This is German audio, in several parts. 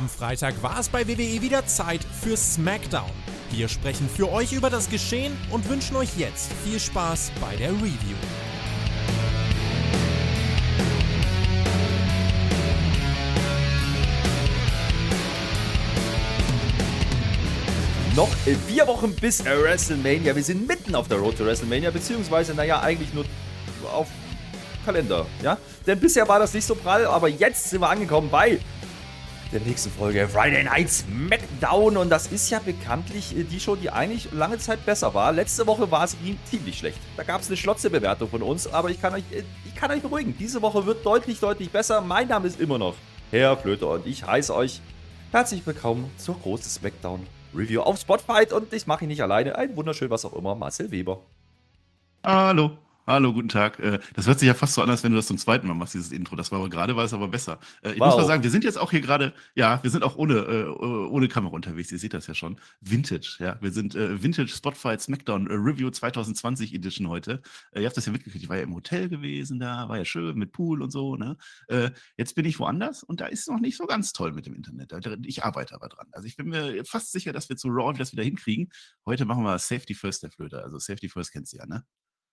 Am Freitag war es bei WWE wieder Zeit für SmackDown. Wir sprechen für euch über das Geschehen und wünschen euch jetzt viel Spaß bei der Review. Noch vier Wochen bis WrestleMania. Wir sind mitten auf der Road to WrestleMania, beziehungsweise, naja, eigentlich nur auf Kalender, ja? Denn bisher war das nicht so prall, aber jetzt sind wir angekommen bei der nächsten Folge Friday Night SmackDown und das ist ja bekanntlich äh, die Show, die eigentlich lange Zeit besser war. Letzte Woche war es ziemlich schlecht. Da gab es eine Schlotze-Bewertung von uns, aber ich kann, euch, ich kann euch beruhigen. Diese Woche wird deutlich, deutlich besser. Mein Name ist immer noch Herr Flöter und ich heiße euch herzlich willkommen zur großen SmackDown Review auf Spotfight und ich mache ihn nicht alleine. Ein wunderschön, was auch immer, Marcel Weber. Hallo. Hallo, guten Tag. Äh, das hört sich ja fast so an, als wenn du das zum zweiten Mal machst, dieses Intro. Das war aber gerade, war es aber besser. Äh, ich wow. muss mal sagen, wir sind jetzt auch hier gerade, ja, wir sind auch ohne, äh, ohne Kamera unterwegs. Ihr seht das ja schon. Vintage, ja. Wir sind Vintage Spotfight Smackdown Review 2020 Edition heute. ihr habt das ja mitgekriegt. Ich war ja im Hotel gewesen da, war ja schön mit Pool und so, ne? jetzt bin ich woanders und da ist es noch nicht so ganz toll mit dem Internet. Ich arbeite aber dran. Also ich bin mir fast sicher, dass wir zu Raw das wieder hinkriegen. Heute machen wir Safety First, der Flöter. Also Safety First kennst du ja, ne?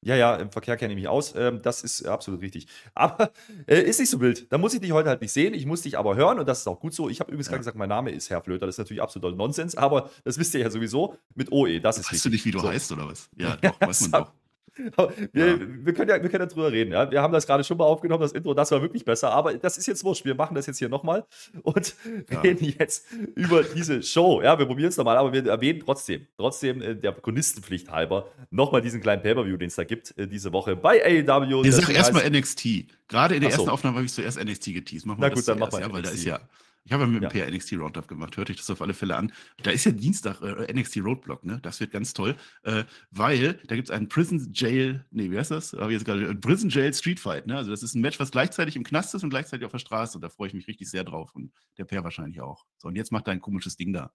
Ja, ja, im Verkehr kenne ich mich aus. Ähm, das ist absolut richtig. Aber äh, ist nicht so wild. Da muss ich dich heute halt nicht sehen. Ich muss dich aber hören und das ist auch gut so. Ich habe übrigens ja. gerade gesagt, mein Name ist Herr Flöter. Das ist natürlich absoluter Nonsens, aber das wisst ihr ja sowieso mit OE. Das ist weißt richtig. du nicht, wie du so. heißt oder was? Ja, doch, weiß man doch. Wir, ja. wir, können ja, wir können ja drüber reden. Ja? Wir haben das gerade schon mal aufgenommen, das Intro, das war wirklich besser, aber das ist jetzt wurscht. Wir machen das jetzt hier nochmal und ja. reden jetzt über diese Show. Ja, wir probieren es nochmal, aber wir erwähnen trotzdem, trotzdem äh, der Chronistenpflicht halber, nochmal diesen kleinen Pay-Per-View, den es da gibt, äh, diese Woche bei AEW. Ich sag erstmal NXT. Gerade in der so. ersten Aufnahme habe ich zuerst NXT geteased. Machen wir Na gut, dann machen wir ja, weil da ist ja ich habe ja mit dem ja. PR NXT Roundup gemacht, hörte ich das auf alle Fälle an. Da ist ja Dienstag äh, NXT Roadblock, ne? Das wird ganz toll, äh, weil da gibt es einen Prison Jail, nee, wie heißt das? Habe jetzt gerade Prison Jail Street Fight, ne? Also das ist ein Match, was gleichzeitig im Knast ist und gleichzeitig auf der Straße. Und da freue ich mich richtig sehr drauf und der PR wahrscheinlich auch. So, und jetzt macht er ein komisches Ding da.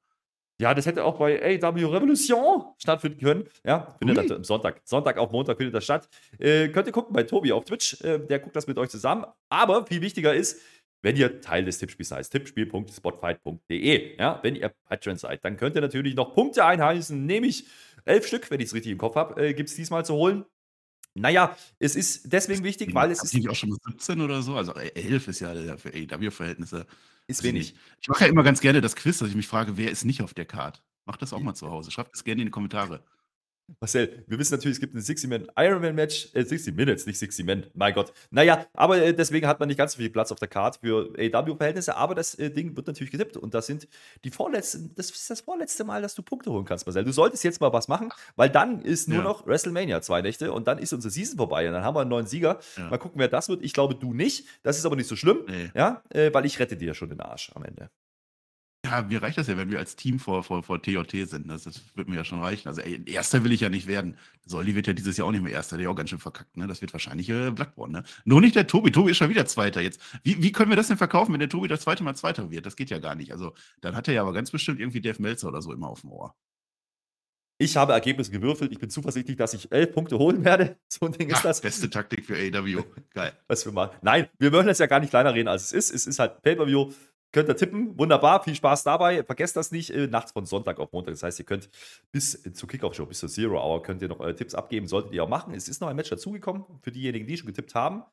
Ja, das hätte auch bei AW Revolution stattfinden können. Ja, findet Ui. das am Sonntag. Sonntag auf Montag findet das statt. Äh, könnt ihr gucken bei Tobi auf Twitch. Äh, der guckt das mit euch zusammen. Aber viel wichtiger ist, wenn ihr Teil des Tippspiels seid, tippspiel.spotfight.de. Ja, wenn ihr Patreon seid, dann könnt ihr natürlich noch Punkte einheisen, nämlich elf Stück, wenn ich es richtig im Kopf habe, äh, gibt es diesmal zu holen. Naja, es ist deswegen wichtig, weil es ist. Nicht auch schon 17 oder so? Also 11 ist ja für AW-Verhältnisse. Ist wenig. Ich mache ja immer ganz gerne das Quiz, dass ich mich frage, wer ist nicht auf der Card? Macht das auch mal zu Hause. Schreibt es gerne in die Kommentare. Marcel, wir wissen natürlich, es gibt ein 60-Man Ironman-Match, äh, 60 Minutes, nicht 60 Men, mein Gott. Naja, aber äh, deswegen hat man nicht ganz so viel Platz auf der Karte für AW-Verhältnisse, aber das äh, Ding wird natürlich getippt und das sind die vorletzten, das ist das vorletzte Mal, dass du Punkte holen kannst, Marcel. Du solltest jetzt mal was machen, weil dann ist nur ja. noch WrestleMania zwei Nächte und dann ist unsere Season vorbei und dann haben wir einen neuen Sieger. Ja. Mal gucken, wer das wird. Ich glaube, du nicht. Das ist aber nicht so schlimm, nee. ja, äh, weil ich rette dir schon den Arsch am Ende. Ja, mir reicht das ja, wenn wir als Team vor, vor, vor TJT sind. Das, das wird mir ja schon reichen. Also, ey, Erster will ich ja nicht werden. Soldi wird ja dieses Jahr auch nicht mehr Erster. Der ist auch ganz schön verkackt. Ne? Das wird wahrscheinlich äh, Bloodborne. Ne? Nur nicht der Tobi. Tobi ist schon wieder Zweiter jetzt. Wie, wie können wir das denn verkaufen, wenn der Tobi das zweite Mal Zweiter wird? Das geht ja gar nicht. Also, dann hat er ja aber ganz bestimmt irgendwie Dave Melzer oder so immer auf dem Ohr. Ich habe Ergebnisse gewürfelt. Ich bin zuversichtlich, dass ich elf Punkte holen werde. So ein Ding ist Ach, das. Beste Taktik für AW. Geil. Was wir machen. Nein, wir wollen das ja gar nicht kleiner reden, als es ist. Es ist halt Pay-Per-View. Könnt ihr tippen. Wunderbar. Viel Spaß dabei. Vergesst das nicht. Äh, nachts von Sonntag auf Montag. Das heißt, ihr könnt bis zur Kickoff-Show, bis zur Zero Hour, könnt ihr noch eure Tipps abgeben. Solltet ihr auch machen. Es ist noch ein Match dazugekommen für diejenigen, die schon getippt haben.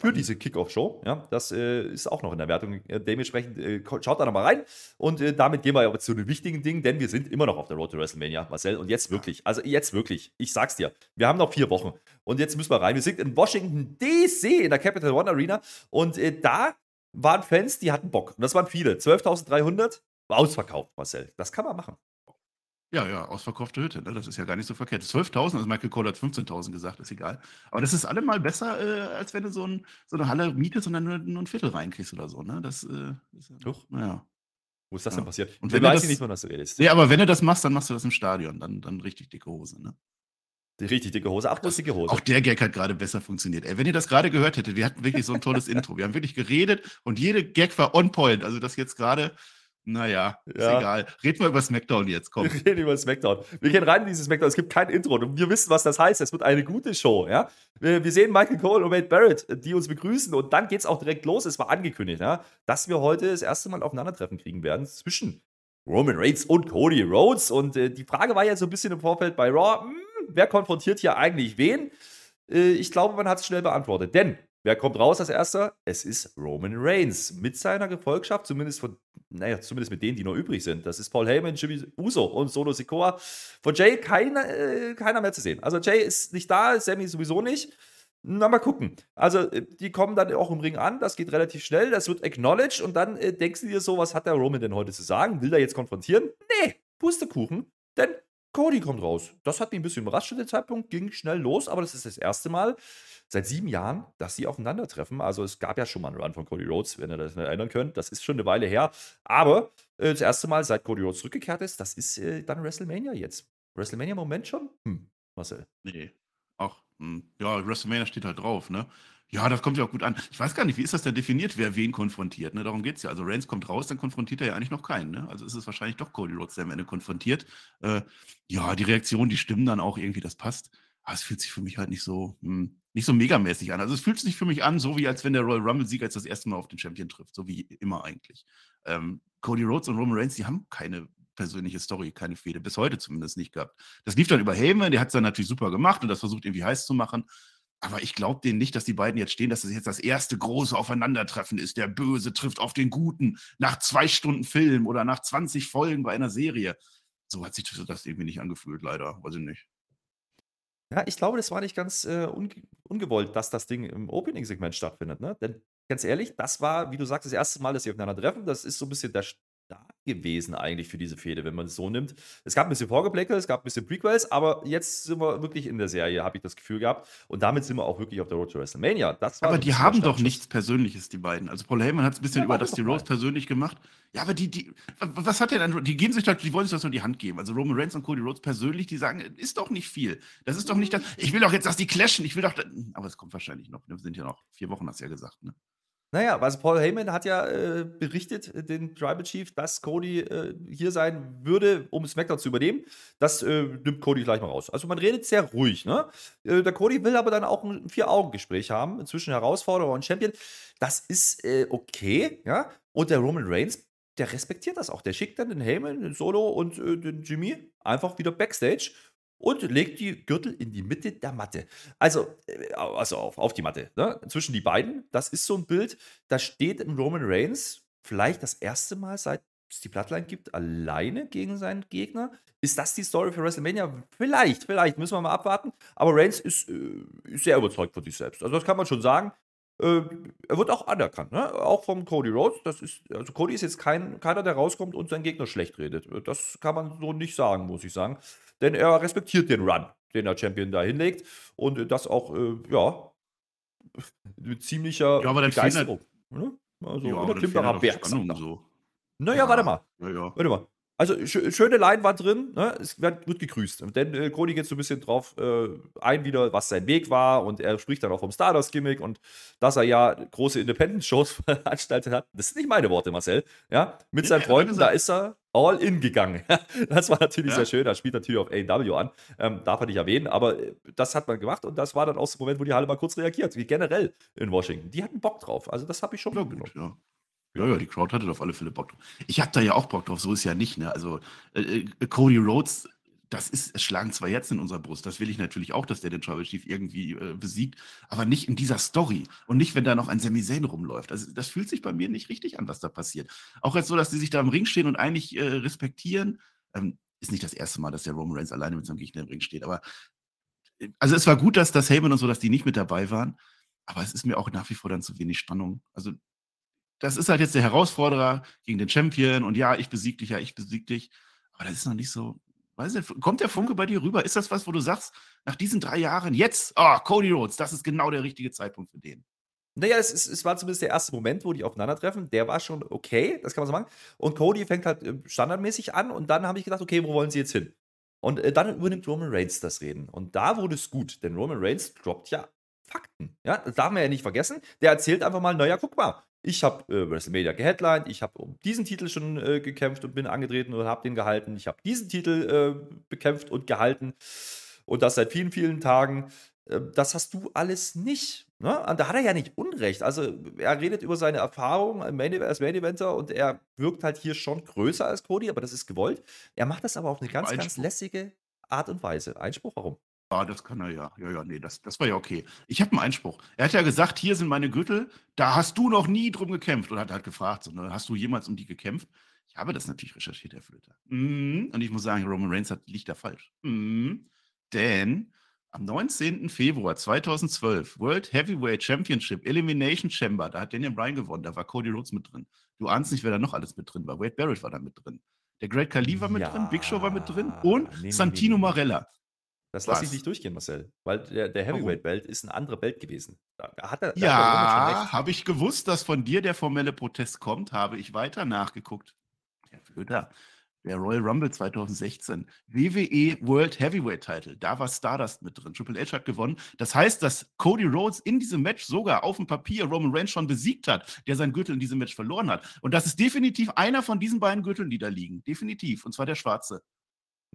Für diese Kickoff-Show. Ja, das äh, ist auch noch in der Wertung. Äh, dementsprechend äh, schaut da nochmal rein. Und äh, damit gehen wir aber zu den wichtigen Dingen, denn wir sind immer noch auf der Road to WrestleMania, Marcel. Und jetzt wirklich, also jetzt wirklich, ich sag's dir, wir haben noch vier Wochen. Und jetzt müssen wir rein. Wir sind in Washington DC in der Capital One Arena. Und äh, da waren Fans, die hatten Bock. Und das waren viele. 12.300 ausverkauft, Marcel. Das kann man machen. Ja, ja, ausverkaufte Hütte, ne? das ist ja gar nicht so verkehrt. 12.000, also Michael Cole hat 15.000 gesagt, ist egal. Aber das ist allemal besser, äh, als wenn du so, ein, so, eine Halle mietest und dann nur, nur ein Viertel reinkriegst oder so. Ne? Das äh, ist ja, Doch. Naja. Wo ist das ja. denn passiert? Und wenn weiß ich nicht, von was du redest. Nee, aber wenn du das machst, dann machst du das im Stadion. Dann, dann richtig dicke Hose. Ne? Die richtig dicke Hose, dicke Hose. Auch der Gag hat gerade besser funktioniert. Ey, wenn ihr das gerade gehört hättet, wir hatten wirklich so ein tolles Intro. Wir haben wirklich geredet und jede Gag war on point. Also das jetzt gerade, Naja, ist ja. egal. Reden wir über SmackDown jetzt, komm. Wir reden über SmackDown. Wir gehen rein in dieses SmackDown. Es gibt kein Intro und wir wissen, was das heißt. Es wird eine gute Show, ja. Wir, wir sehen Michael Cole und Wade Barrett, die uns begrüßen und dann geht es auch direkt los. Es war angekündigt, ja, dass wir heute das erste Mal aufeinandertreffen kriegen werden zwischen Roman Reigns und Cody Rhodes. Und äh, die Frage war ja so ein bisschen im Vorfeld bei Raw, mh, hm, wer konfrontiert hier eigentlich wen? Äh, ich glaube, man hat es schnell beantwortet. Denn Wer kommt raus als erster? Es ist Roman Reigns mit seiner Gefolgschaft, zumindest von, naja, zumindest mit denen, die noch übrig sind. Das ist Paul Heyman, Jimmy Uso und Solo Sikoa. Von Jay keiner, äh, keiner mehr zu sehen. Also Jay ist nicht da, Sammy sowieso nicht. Na, mal gucken. Also, äh, die kommen dann auch im Ring an, das geht relativ schnell, das wird acknowledged und dann äh, denkst du dir so, was hat der Roman denn heute zu sagen? Will er jetzt konfrontieren? Nee, Pustekuchen, denn Cody kommt raus. Das hat mich ein bisschen überrascht zu dem Zeitpunkt, ging schnell los, aber das ist das erste Mal, seit sieben Jahren, dass sie aufeinandertreffen. Also es gab ja schon mal einen Run von Cody Rhodes, wenn ihr das nicht erinnern könnt. Das ist schon eine Weile her. Aber äh, das erste Mal, seit Cody Rhodes zurückgekehrt ist, das ist äh, dann WrestleMania jetzt. WrestleMania-Moment schon? Hm, Marcel. Nee. Ach, hm. ja, WrestleMania steht halt drauf, ne? Ja, das kommt ja auch gut an. Ich weiß gar nicht, wie ist das denn definiert, wer wen konfrontiert? Ne? Darum geht es ja. Also Reigns kommt raus, dann konfrontiert er ja eigentlich noch keinen. Ne? Also ist es wahrscheinlich doch Cody Rhodes, der am Ende konfrontiert. Äh, ja, die Reaktionen, die stimmen dann auch irgendwie, das passt. Aber es fühlt sich für mich halt nicht so, hm, nicht so megamäßig an. Also es fühlt sich für mich an, so wie als wenn der Royal Rumble-Sieger jetzt das erste Mal auf den Champion trifft, so wie immer eigentlich. Ähm, Cody Rhodes und Roman Reigns, die haben keine persönliche Story, keine Fehde, bis heute zumindest nicht gehabt. Das lief dann über Heyman, der hat es dann natürlich super gemacht und das versucht irgendwie heiß zu machen. Aber ich glaube denen nicht, dass die beiden jetzt stehen, dass das jetzt das erste große Aufeinandertreffen ist. Der Böse trifft auf den Guten nach zwei Stunden Film oder nach 20 Folgen bei einer Serie. So hat sich das irgendwie nicht angefühlt, leider. Weiß ich nicht. Ja, ich glaube, das war nicht ganz äh, unge ungewollt, dass das Ding im Opening-Segment stattfindet. Ne? Denn ganz ehrlich, das war, wie du sagst, das erste Mal, dass sie aufeinander treffen. Das ist so ein bisschen der gewesen eigentlich für diese Fehde, wenn man es so nimmt. Es gab ein bisschen Vorgeblecke, es gab ein bisschen Prequels, aber jetzt sind wir wirklich in der Serie, habe ich das Gefühl gehabt. Und damit sind wir auch wirklich auf der Road to WrestleMania. aber die haben doch nichts Persönliches, die beiden. Also Paul Heyman hat es ein bisschen ja, über Dusty Rose persönlich gemacht. Ja, aber die, die, was hat der denn? Die geben sich doch, die wollen sich das nur die Hand geben. Also Roman Reigns und Cody Rhodes persönlich, die sagen, ist doch nicht viel. Das ist doch nicht das. Ich will doch jetzt, dass die clashen. Ich will doch. Aber es kommt wahrscheinlich noch. Wir sind ja noch vier Wochen, hast du ja gesagt, ne? Naja, also Paul Heyman hat ja äh, berichtet, äh, den Tribal Chief, dass Cody äh, hier sein würde, um SmackDown zu übernehmen. Das äh, nimmt Cody gleich mal raus. Also man redet sehr ruhig. Ne? Äh, der Cody will aber dann auch ein Vier-Augen-Gespräch haben zwischen Herausforderer und Champion. Das ist äh, okay. ja. Und der Roman Reigns, der respektiert das auch. Der schickt dann den Heyman, den Solo und den Jimmy einfach wieder Backstage und legt die Gürtel in die Mitte der Matte. Also, äh, also auf, auf die Matte, ne? zwischen die beiden. Das ist so ein Bild, da steht Roman Reigns vielleicht das erste Mal seit es die Bloodline gibt, alleine gegen seinen Gegner. Ist das die Story für WrestleMania? Vielleicht, vielleicht, müssen wir mal abwarten. Aber Reigns ist, äh, ist sehr überzeugt von sich selbst. Also das kann man schon sagen. Äh, er wird auch anerkannt, ne? auch vom Cody Rhodes. Das ist, also Cody ist jetzt kein, keiner, der rauskommt und seinen Gegner schlecht redet. Das kann man so nicht sagen, muss ich sagen denn er respektiert den Run, den der Champion da hinlegt und das auch, äh, ja, mit ziemlicher ja, aber Begeisterung. Ne? Also ja, unerklimmbarer Berg. So. Naja, ja, warte mal. Ja, ja. Warte mal. Also sch schöne Leinwand drin, ne? es wird, wird gegrüßt. Denn äh, Cody geht so ein bisschen drauf äh, ein wieder, was sein Weg war und er spricht dann auch vom Stardust-Gimmick und dass er ja große Independent-Shows veranstaltet hat. Das sind nicht meine Worte, Marcel. Ja, mit seinen Freunden, da ist er all in gegangen. das war natürlich ja. sehr schön. Das spielt natürlich auf AW an. Ähm, darf er nicht erwähnen, aber äh, das hat man gemacht und das war dann auch der Moment, wo die Halle mal kurz reagiert, wie generell in Washington. Die hatten Bock drauf. Also, das habe ich schon ja, gut, ja. Ja, ja, die Crowd hatte auf alle Fälle Bock drauf. Ich habe da ja auch Bock drauf, so ist ja nicht, ne? Also, äh, äh, Cody Rhodes, das ist, es schlagen zwar jetzt in unserer Brust, das will ich natürlich auch, dass der den Tribal Chief irgendwie äh, besiegt, aber nicht in dieser Story und nicht, wenn da noch ein Sami Zayn rumläuft. Also, das fühlt sich bei mir nicht richtig an, was da passiert. Auch jetzt so, dass die sich da im Ring stehen und eigentlich äh, respektieren. Ähm, ist nicht das erste Mal, dass der Roman Reigns alleine mit seinem Gegner im Ring steht, aber äh, also es war gut, dass das Heyman und so, dass die nicht mit dabei waren, aber es ist mir auch nach wie vor dann zu wenig Spannung. Also das ist halt jetzt der Herausforderer gegen den Champion und ja, ich besieg dich, ja, ich besieg dich. Aber das ist noch nicht so. Weiß nicht, kommt der Funke bei dir rüber? Ist das was, wo du sagst, nach diesen drei Jahren, jetzt, oh, Cody Rhodes, das ist genau der richtige Zeitpunkt für den? Naja, es, ist, es war zumindest der erste Moment, wo die aufeinandertreffen. Der war schon okay, das kann man so machen. Und Cody fängt halt äh, standardmäßig an und dann habe ich gedacht, okay, wo wollen sie jetzt hin? Und äh, dann übernimmt Roman Reigns das Reden. Und da wurde es gut, denn Roman Reigns droppt ja Fakten. Ja, das darf man ja nicht vergessen. Der erzählt einfach mal, naja, guck mal, ich habe äh, WrestleMania geheadlined, ich habe um diesen Titel schon äh, gekämpft und bin angetreten und habe den gehalten. Ich habe diesen Titel äh, bekämpft und gehalten und das seit vielen, vielen Tagen. Äh, das hast du alles nicht. Ne? Da hat er ja nicht Unrecht. Also er redet über seine Erfahrung als Main, als Main Eventer und er wirkt halt hier schon größer als Cody, aber das ist gewollt. Er macht das aber auf eine ganz, ganz lässige Art und Weise. Einspruch, warum? Ja, das kann er ja. Ja, ja, nee, das, das war ja okay. Ich habe einen Einspruch. Er hat ja gesagt, hier sind meine Gürtel, da hast du noch nie drum gekämpft. Und hat halt gefragt, so, ne, hast du jemals um die gekämpft? Ich habe das natürlich recherchiert, Herr Flöter. Mhm. Und ich muss sagen, Roman Reigns hat, liegt da falsch. Mhm. Denn am 19. Februar 2012, World Heavyweight Championship, Elimination Chamber, da hat Daniel Bryan gewonnen, da war Cody Rhodes mit drin. Du ahnst nicht, wer da noch alles mit drin war. Wade Barrett war da mit drin. Der Great Khali war mit ja, drin, Big Show war mit drin und nee, Santino nee, nee. Marella. Das lasse ich nicht durchgehen, Marcel. Weil der, der Heavyweight-Belt ist ein anderer Belt gewesen. Da hat er, ja, habe ich gewusst, dass von dir der formelle Protest kommt, habe ich weiter nachgeguckt. Herr Flöter, der Royal Rumble 2016, WWE World Heavyweight Title, da war Stardust mit drin. Triple H hat gewonnen. Das heißt, dass Cody Rhodes in diesem Match sogar auf dem Papier Roman Reigns schon besiegt hat, der sein Gürtel in diesem Match verloren hat. Und das ist definitiv einer von diesen beiden Gürteln, die da liegen. Definitiv. Und zwar der schwarze.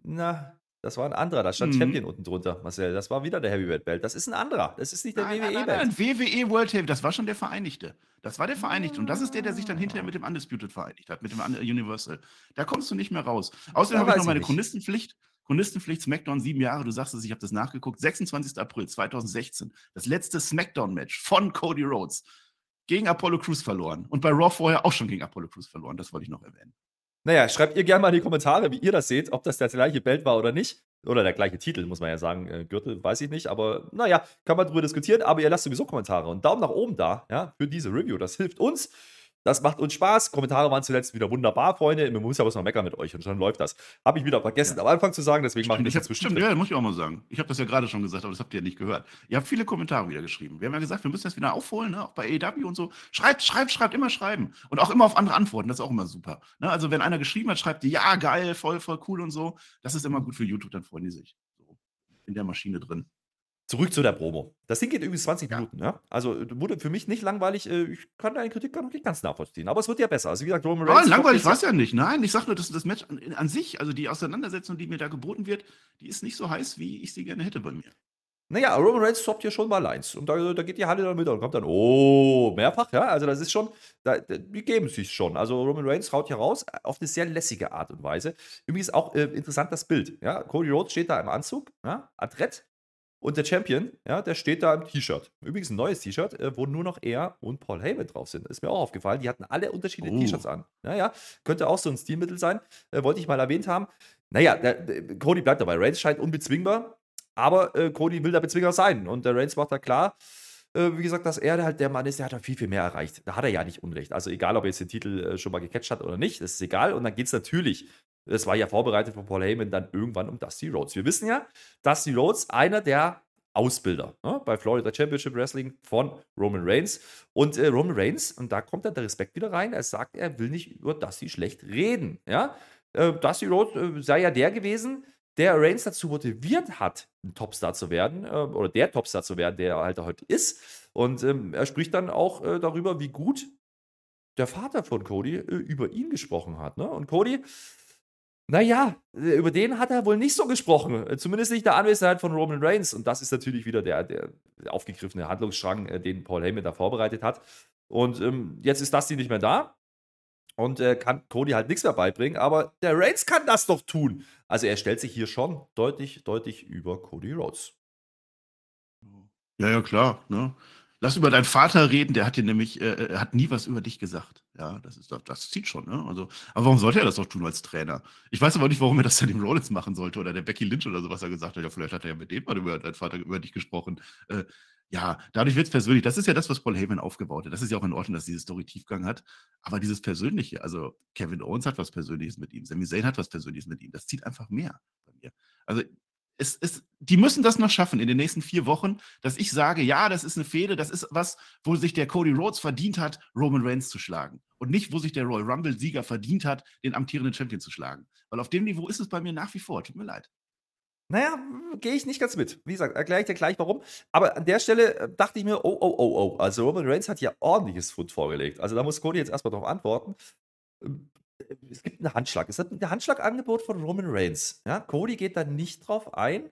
Na, das war ein anderer, da stand mhm. Champion unten drunter, Marcel. Das war wieder der Heavyweight Belt. Das ist ein anderer. Das ist nicht der WWE Belt. Nein, WWE World Heavyweight, das war schon der Vereinigte. Das war der Vereinigte. Und das ist der, der sich dann hinterher mit dem Undisputed vereinigt hat, mit dem Universal. Da kommst du nicht mehr raus. Außerdem habe ich noch meine Chronistenpflicht. Chronistenpflicht SmackDown sieben Jahre, du sagst es, ich habe das nachgeguckt. 26. April 2016. Das letzte SmackDown-Match von Cody Rhodes gegen Apollo Crews verloren. Und bei Raw vorher auch schon gegen Apollo Crews verloren. Das wollte ich noch erwähnen. Naja, schreibt ihr gerne mal in die Kommentare, wie ihr das seht, ob das der gleiche Belt war oder nicht. Oder der gleiche Titel, muss man ja sagen. Äh, Gürtel, weiß ich nicht. Aber naja, kann man drüber diskutieren. Aber ihr lasst sowieso Kommentare und Daumen nach oben da, ja, für diese Review. Das hilft uns. Das macht uns Spaß. Kommentare waren zuletzt wieder wunderbar, Freunde. Man muss ja was mal meckern mit euch und schon läuft das. Habe ich wieder vergessen, ja. am Anfang zu sagen, deswegen mache ich das jetzt bestimmt. Ja, muss ich auch mal sagen. Ich habe das ja gerade schon gesagt, aber das habt ihr ja nicht gehört. Ihr habt viele Kommentare wieder geschrieben. Wir haben ja gesagt, wir müssen das wieder aufholen, ne? auch bei AEW und so. Schreibt, schreibt, schreibt, immer schreiben. Und auch immer auf andere antworten. Das ist auch immer super. Ne? Also, wenn einer geschrieben hat, schreibt die, ja, geil, voll, voll cool und so. Das ist immer gut für YouTube, dann freuen die sich. So in der Maschine drin. Zurück zu der Promo. Das Ding geht übrigens 20 ja. Minuten, ja. Also wurde für mich nicht langweilig. Äh, ich kann deine Kritik gar noch nicht ganz nachvollziehen. Aber es wird ja besser. Also wie gesagt, Roman Reigns. Ah, langweilig war es ja nicht. Nein, ich sage nur, dass das Match an, an, sich, also die Auseinandersetzung, die mir da geboten wird, die ist nicht so heiß, wie ich sie gerne hätte bei mir. Naja, Roman Reigns stoppt hier schon mal Lines. Und da, da geht die Halle dann mit und kommt dann, oh, mehrfach, ja. Also das ist schon, da, die geben sich schon. Also Roman Reigns haut hier raus auf eine sehr lässige Art und Weise. Übrigens auch äh, interessant das Bild. Ja, Cody Rhodes steht da im Anzug, ja, adrett, und der Champion, ja, der steht da im T-Shirt. Übrigens ein neues T-Shirt, äh, wo nur noch er und Paul Heyman drauf sind. Ist mir auch aufgefallen. Die hatten alle unterschiedliche oh. T-Shirts an. Naja, könnte auch so ein Stilmittel sein. Äh, wollte ich mal erwähnt haben. Naja, der, der, Cody bleibt dabei. Reigns scheint unbezwingbar, aber äh, Cody will der Bezwinger sein. Und der Reigns macht da klar, äh, wie gesagt, dass er halt der Mann ist, der hat da viel, viel mehr erreicht. Da hat er ja nicht Unrecht. Also egal, ob er jetzt den Titel äh, schon mal gecatcht hat oder nicht, das ist egal. Und dann geht es natürlich das war ja vorbereitet von Paul Heyman dann irgendwann um Dusty Rhodes. Wir wissen ja, Dusty Rhodes, einer der Ausbilder ne, bei Florida Championship Wrestling von Roman Reigns. Und äh, Roman Reigns, und da kommt dann der Respekt wieder rein, er sagt, er will nicht über Dusty schlecht reden. Ja? Äh, Dusty Rhodes äh, sei ja der gewesen, der Reigns dazu motiviert hat, ein Topstar zu werden, äh, oder der Topstar zu werden, der er halt heute ist. Und ähm, er spricht dann auch äh, darüber, wie gut der Vater von Cody äh, über ihn gesprochen hat. Ne? Und Cody naja, äh, über den hat er wohl nicht so gesprochen. Äh, zumindest nicht der Anwesenheit von Roman Reigns. Und das ist natürlich wieder der, der aufgegriffene Handlungsstrang, äh, den Paul Heyman da vorbereitet hat. Und ähm, jetzt ist Dusty nicht mehr da. Und äh, kann Cody halt nichts mehr beibringen. Aber der Reigns kann das doch tun. Also er stellt sich hier schon deutlich, deutlich über Cody Rhodes. Ja, ja, klar. Ne? Lass über deinen Vater reden, der hat dir nämlich, äh, äh, hat nie was über dich gesagt. Ja, das ist das zieht schon, ne? Also, aber warum sollte er das doch tun als Trainer? Ich weiß aber nicht, warum er das dann dem Rollins machen sollte oder der Becky Lynch oder so, was er gesagt hat. Ja, vielleicht hat er ja mit dem mal über deinen Vater über dich gesprochen. Äh, ja, dadurch wird es persönlich. Das ist ja das, was Paul Heyman aufgebaut hat. Das ist ja auch in Ordnung, dass diese Story Tiefgang hat. Aber dieses Persönliche, also Kevin Owens hat was Persönliches mit ihm, Sami Zayn hat was Persönliches mit ihm. Das zieht einfach mehr bei mir. Also es, es, die müssen das noch schaffen in den nächsten vier Wochen, dass ich sage, ja, das ist eine Fehde, das ist was, wo sich der Cody Rhodes verdient hat, Roman Reigns zu schlagen. Und nicht, wo sich der Royal Rumble-Sieger verdient hat, den amtierenden Champion zu schlagen. Weil auf dem Niveau ist es bei mir nach wie vor. Tut mir leid. naja, gehe ich nicht ganz mit. Wie gesagt, erkläre ich dir gleich warum. Aber an der Stelle äh, dachte ich mir, oh, oh, oh, oh. Also Roman Reigns hat ja ordentliches Foot vorgelegt. Also da muss Cody jetzt erstmal darauf antworten. Es gibt einen Handschlag. Es hat ein Handschlagangebot von Roman Reigns. Ja, Cody geht da nicht drauf ein.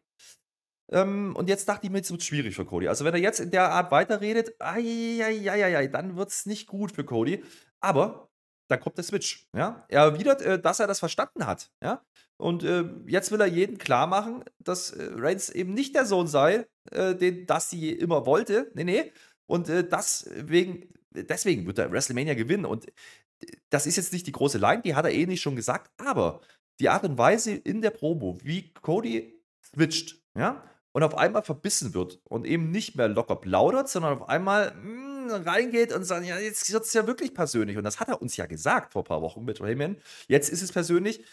Ähm, und jetzt dachte ich mir, es wird schwierig für Cody. Also wenn er jetzt in der Art weiterredet, ai, dann wird es nicht gut für Cody. Aber dann kommt der Switch. Ja? Er erwidert, äh, dass er das verstanden hat. Ja? Und äh, jetzt will er jeden klar machen, dass äh, Reigns eben nicht der Sohn sei, äh, den Dusty immer wollte. Nee, nee. Und äh, deswegen, deswegen wird er WrestleMania gewinnen. Und das ist jetzt nicht die große Line, die hat er eh nicht schon gesagt, aber die Art und Weise in der Promo, wie Cody switcht, ja, und auf einmal verbissen wird und eben nicht mehr locker plaudert, sondern auf einmal mh, hm, reingeht und sagt, ja, jetzt wird es ja wirklich persönlich. Und das hat er uns ja gesagt vor ein paar Wochen mit Rayman. Jetzt ist es persönlich.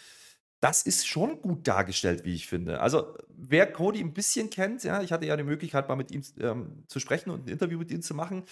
Das ist schon gut dargestellt, wie ich finde. Also, wer Cody ein bisschen kennt, ja, ich hatte ja die Möglichkeit, mal mit ihm ähm, zu sprechen und ein Interview mit ihm zu machen.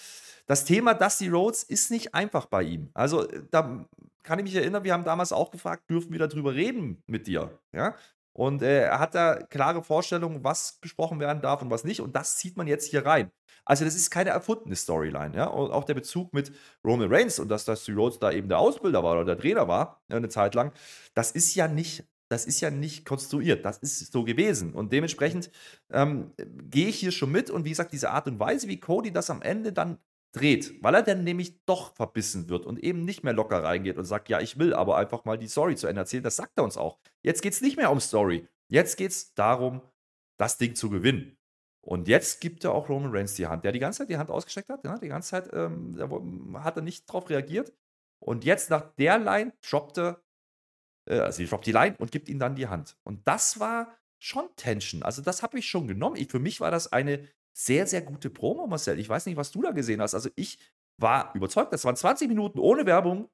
Das Thema Dusty Rhodes ist nicht einfach bei ihm. Also, da kann ich mich erinnern, wir haben damals auch gefragt, dürfen wir darüber reden mit dir? Ja, und äh, er hat da klare Vorstellungen, was besprochen werden darf und was nicht. Und das zieht man jetzt hier rein. Also, das ist keine erfundene Storyline. Ja? Und auch der Bezug mit Roman Reigns und dass Dusty Rhodes da eben der Ausbilder war oder der Trainer war, ja, eine Zeit lang, das ist ja nicht. Das ist ja nicht konstruiert, das ist so gewesen. Und dementsprechend ähm, gehe ich hier schon mit. Und wie gesagt, diese Art und Weise, wie Cody das am Ende dann dreht, weil er dann nämlich doch verbissen wird und eben nicht mehr locker reingeht und sagt, ja, ich will aber einfach mal die Story zu Ende erzählen. Das sagt er uns auch. Jetzt geht es nicht mehr um Story. Jetzt geht es darum, das Ding zu gewinnen. Und jetzt gibt er auch Roman Reigns die Hand, der die ganze Zeit die Hand ausgesteckt hat. Ja, die ganze Zeit ähm, hat er nicht darauf reagiert. Und jetzt nach der Line droppt er, äh, also droppt die Line und gibt ihm dann die Hand. Und das war schon Tension. Also das habe ich schon genommen. Ich, für mich war das eine sehr, sehr gute Promo, Marcel. Ich weiß nicht, was du da gesehen hast. Also ich war überzeugt, das waren 20 Minuten ohne Werbung.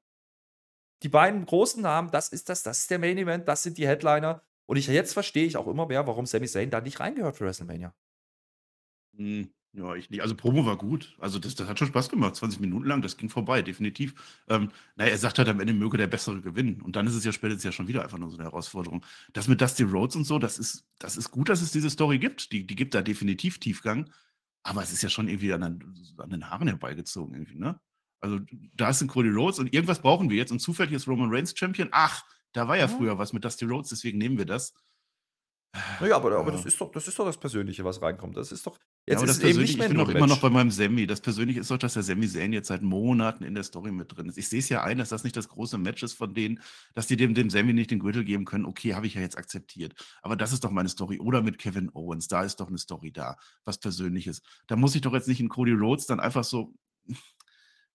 Die beiden großen Namen, das ist das, das ist der Main Event, das sind die Headliner. Und ich, jetzt verstehe ich auch immer mehr, warum Sami Zayn da nicht reingehört für WrestleMania. Hm. Ja, ich nicht. Also Promo war gut. Also das, das hat schon Spaß gemacht. 20 Minuten lang, das ging vorbei, definitiv. Ähm, naja, er sagt halt am Ende möge der Bessere gewinnen. Und dann ist es ja spätestens ja schon wieder einfach nur so eine Herausforderung. Das mit Dusty Rhodes und so, das ist, das ist gut, dass es diese Story gibt. Die, die gibt da definitiv Tiefgang. Aber es ist ja schon irgendwie an den, an den Haaren herbeigezogen, irgendwie, ne? Also da ist ein Cody Rhodes und irgendwas brauchen wir jetzt. Und zufällig ist Roman Reigns Champion. Ach, da war ja, ja. früher was mit Dusty Rhodes, deswegen nehmen wir das. Naja, aber, aber das, ist doch, das ist doch das Persönliche, was reinkommt. Das ist doch. Jetzt ja, ist es eben nicht mehr ich bin doch immer noch bei meinem Semi. Das Persönliche ist doch, dass der Semi Zayn jetzt seit Monaten in der Story mit drin ist. Ich sehe es ja ein, dass das nicht das große Match ist von denen, dass die dem, dem Semi nicht den Gürtel geben können. Okay, habe ich ja jetzt akzeptiert. Aber das ist doch meine Story. Oder mit Kevin Owens, da ist doch eine Story da, was Persönliches. Da muss ich doch jetzt nicht in Cody Rhodes dann einfach so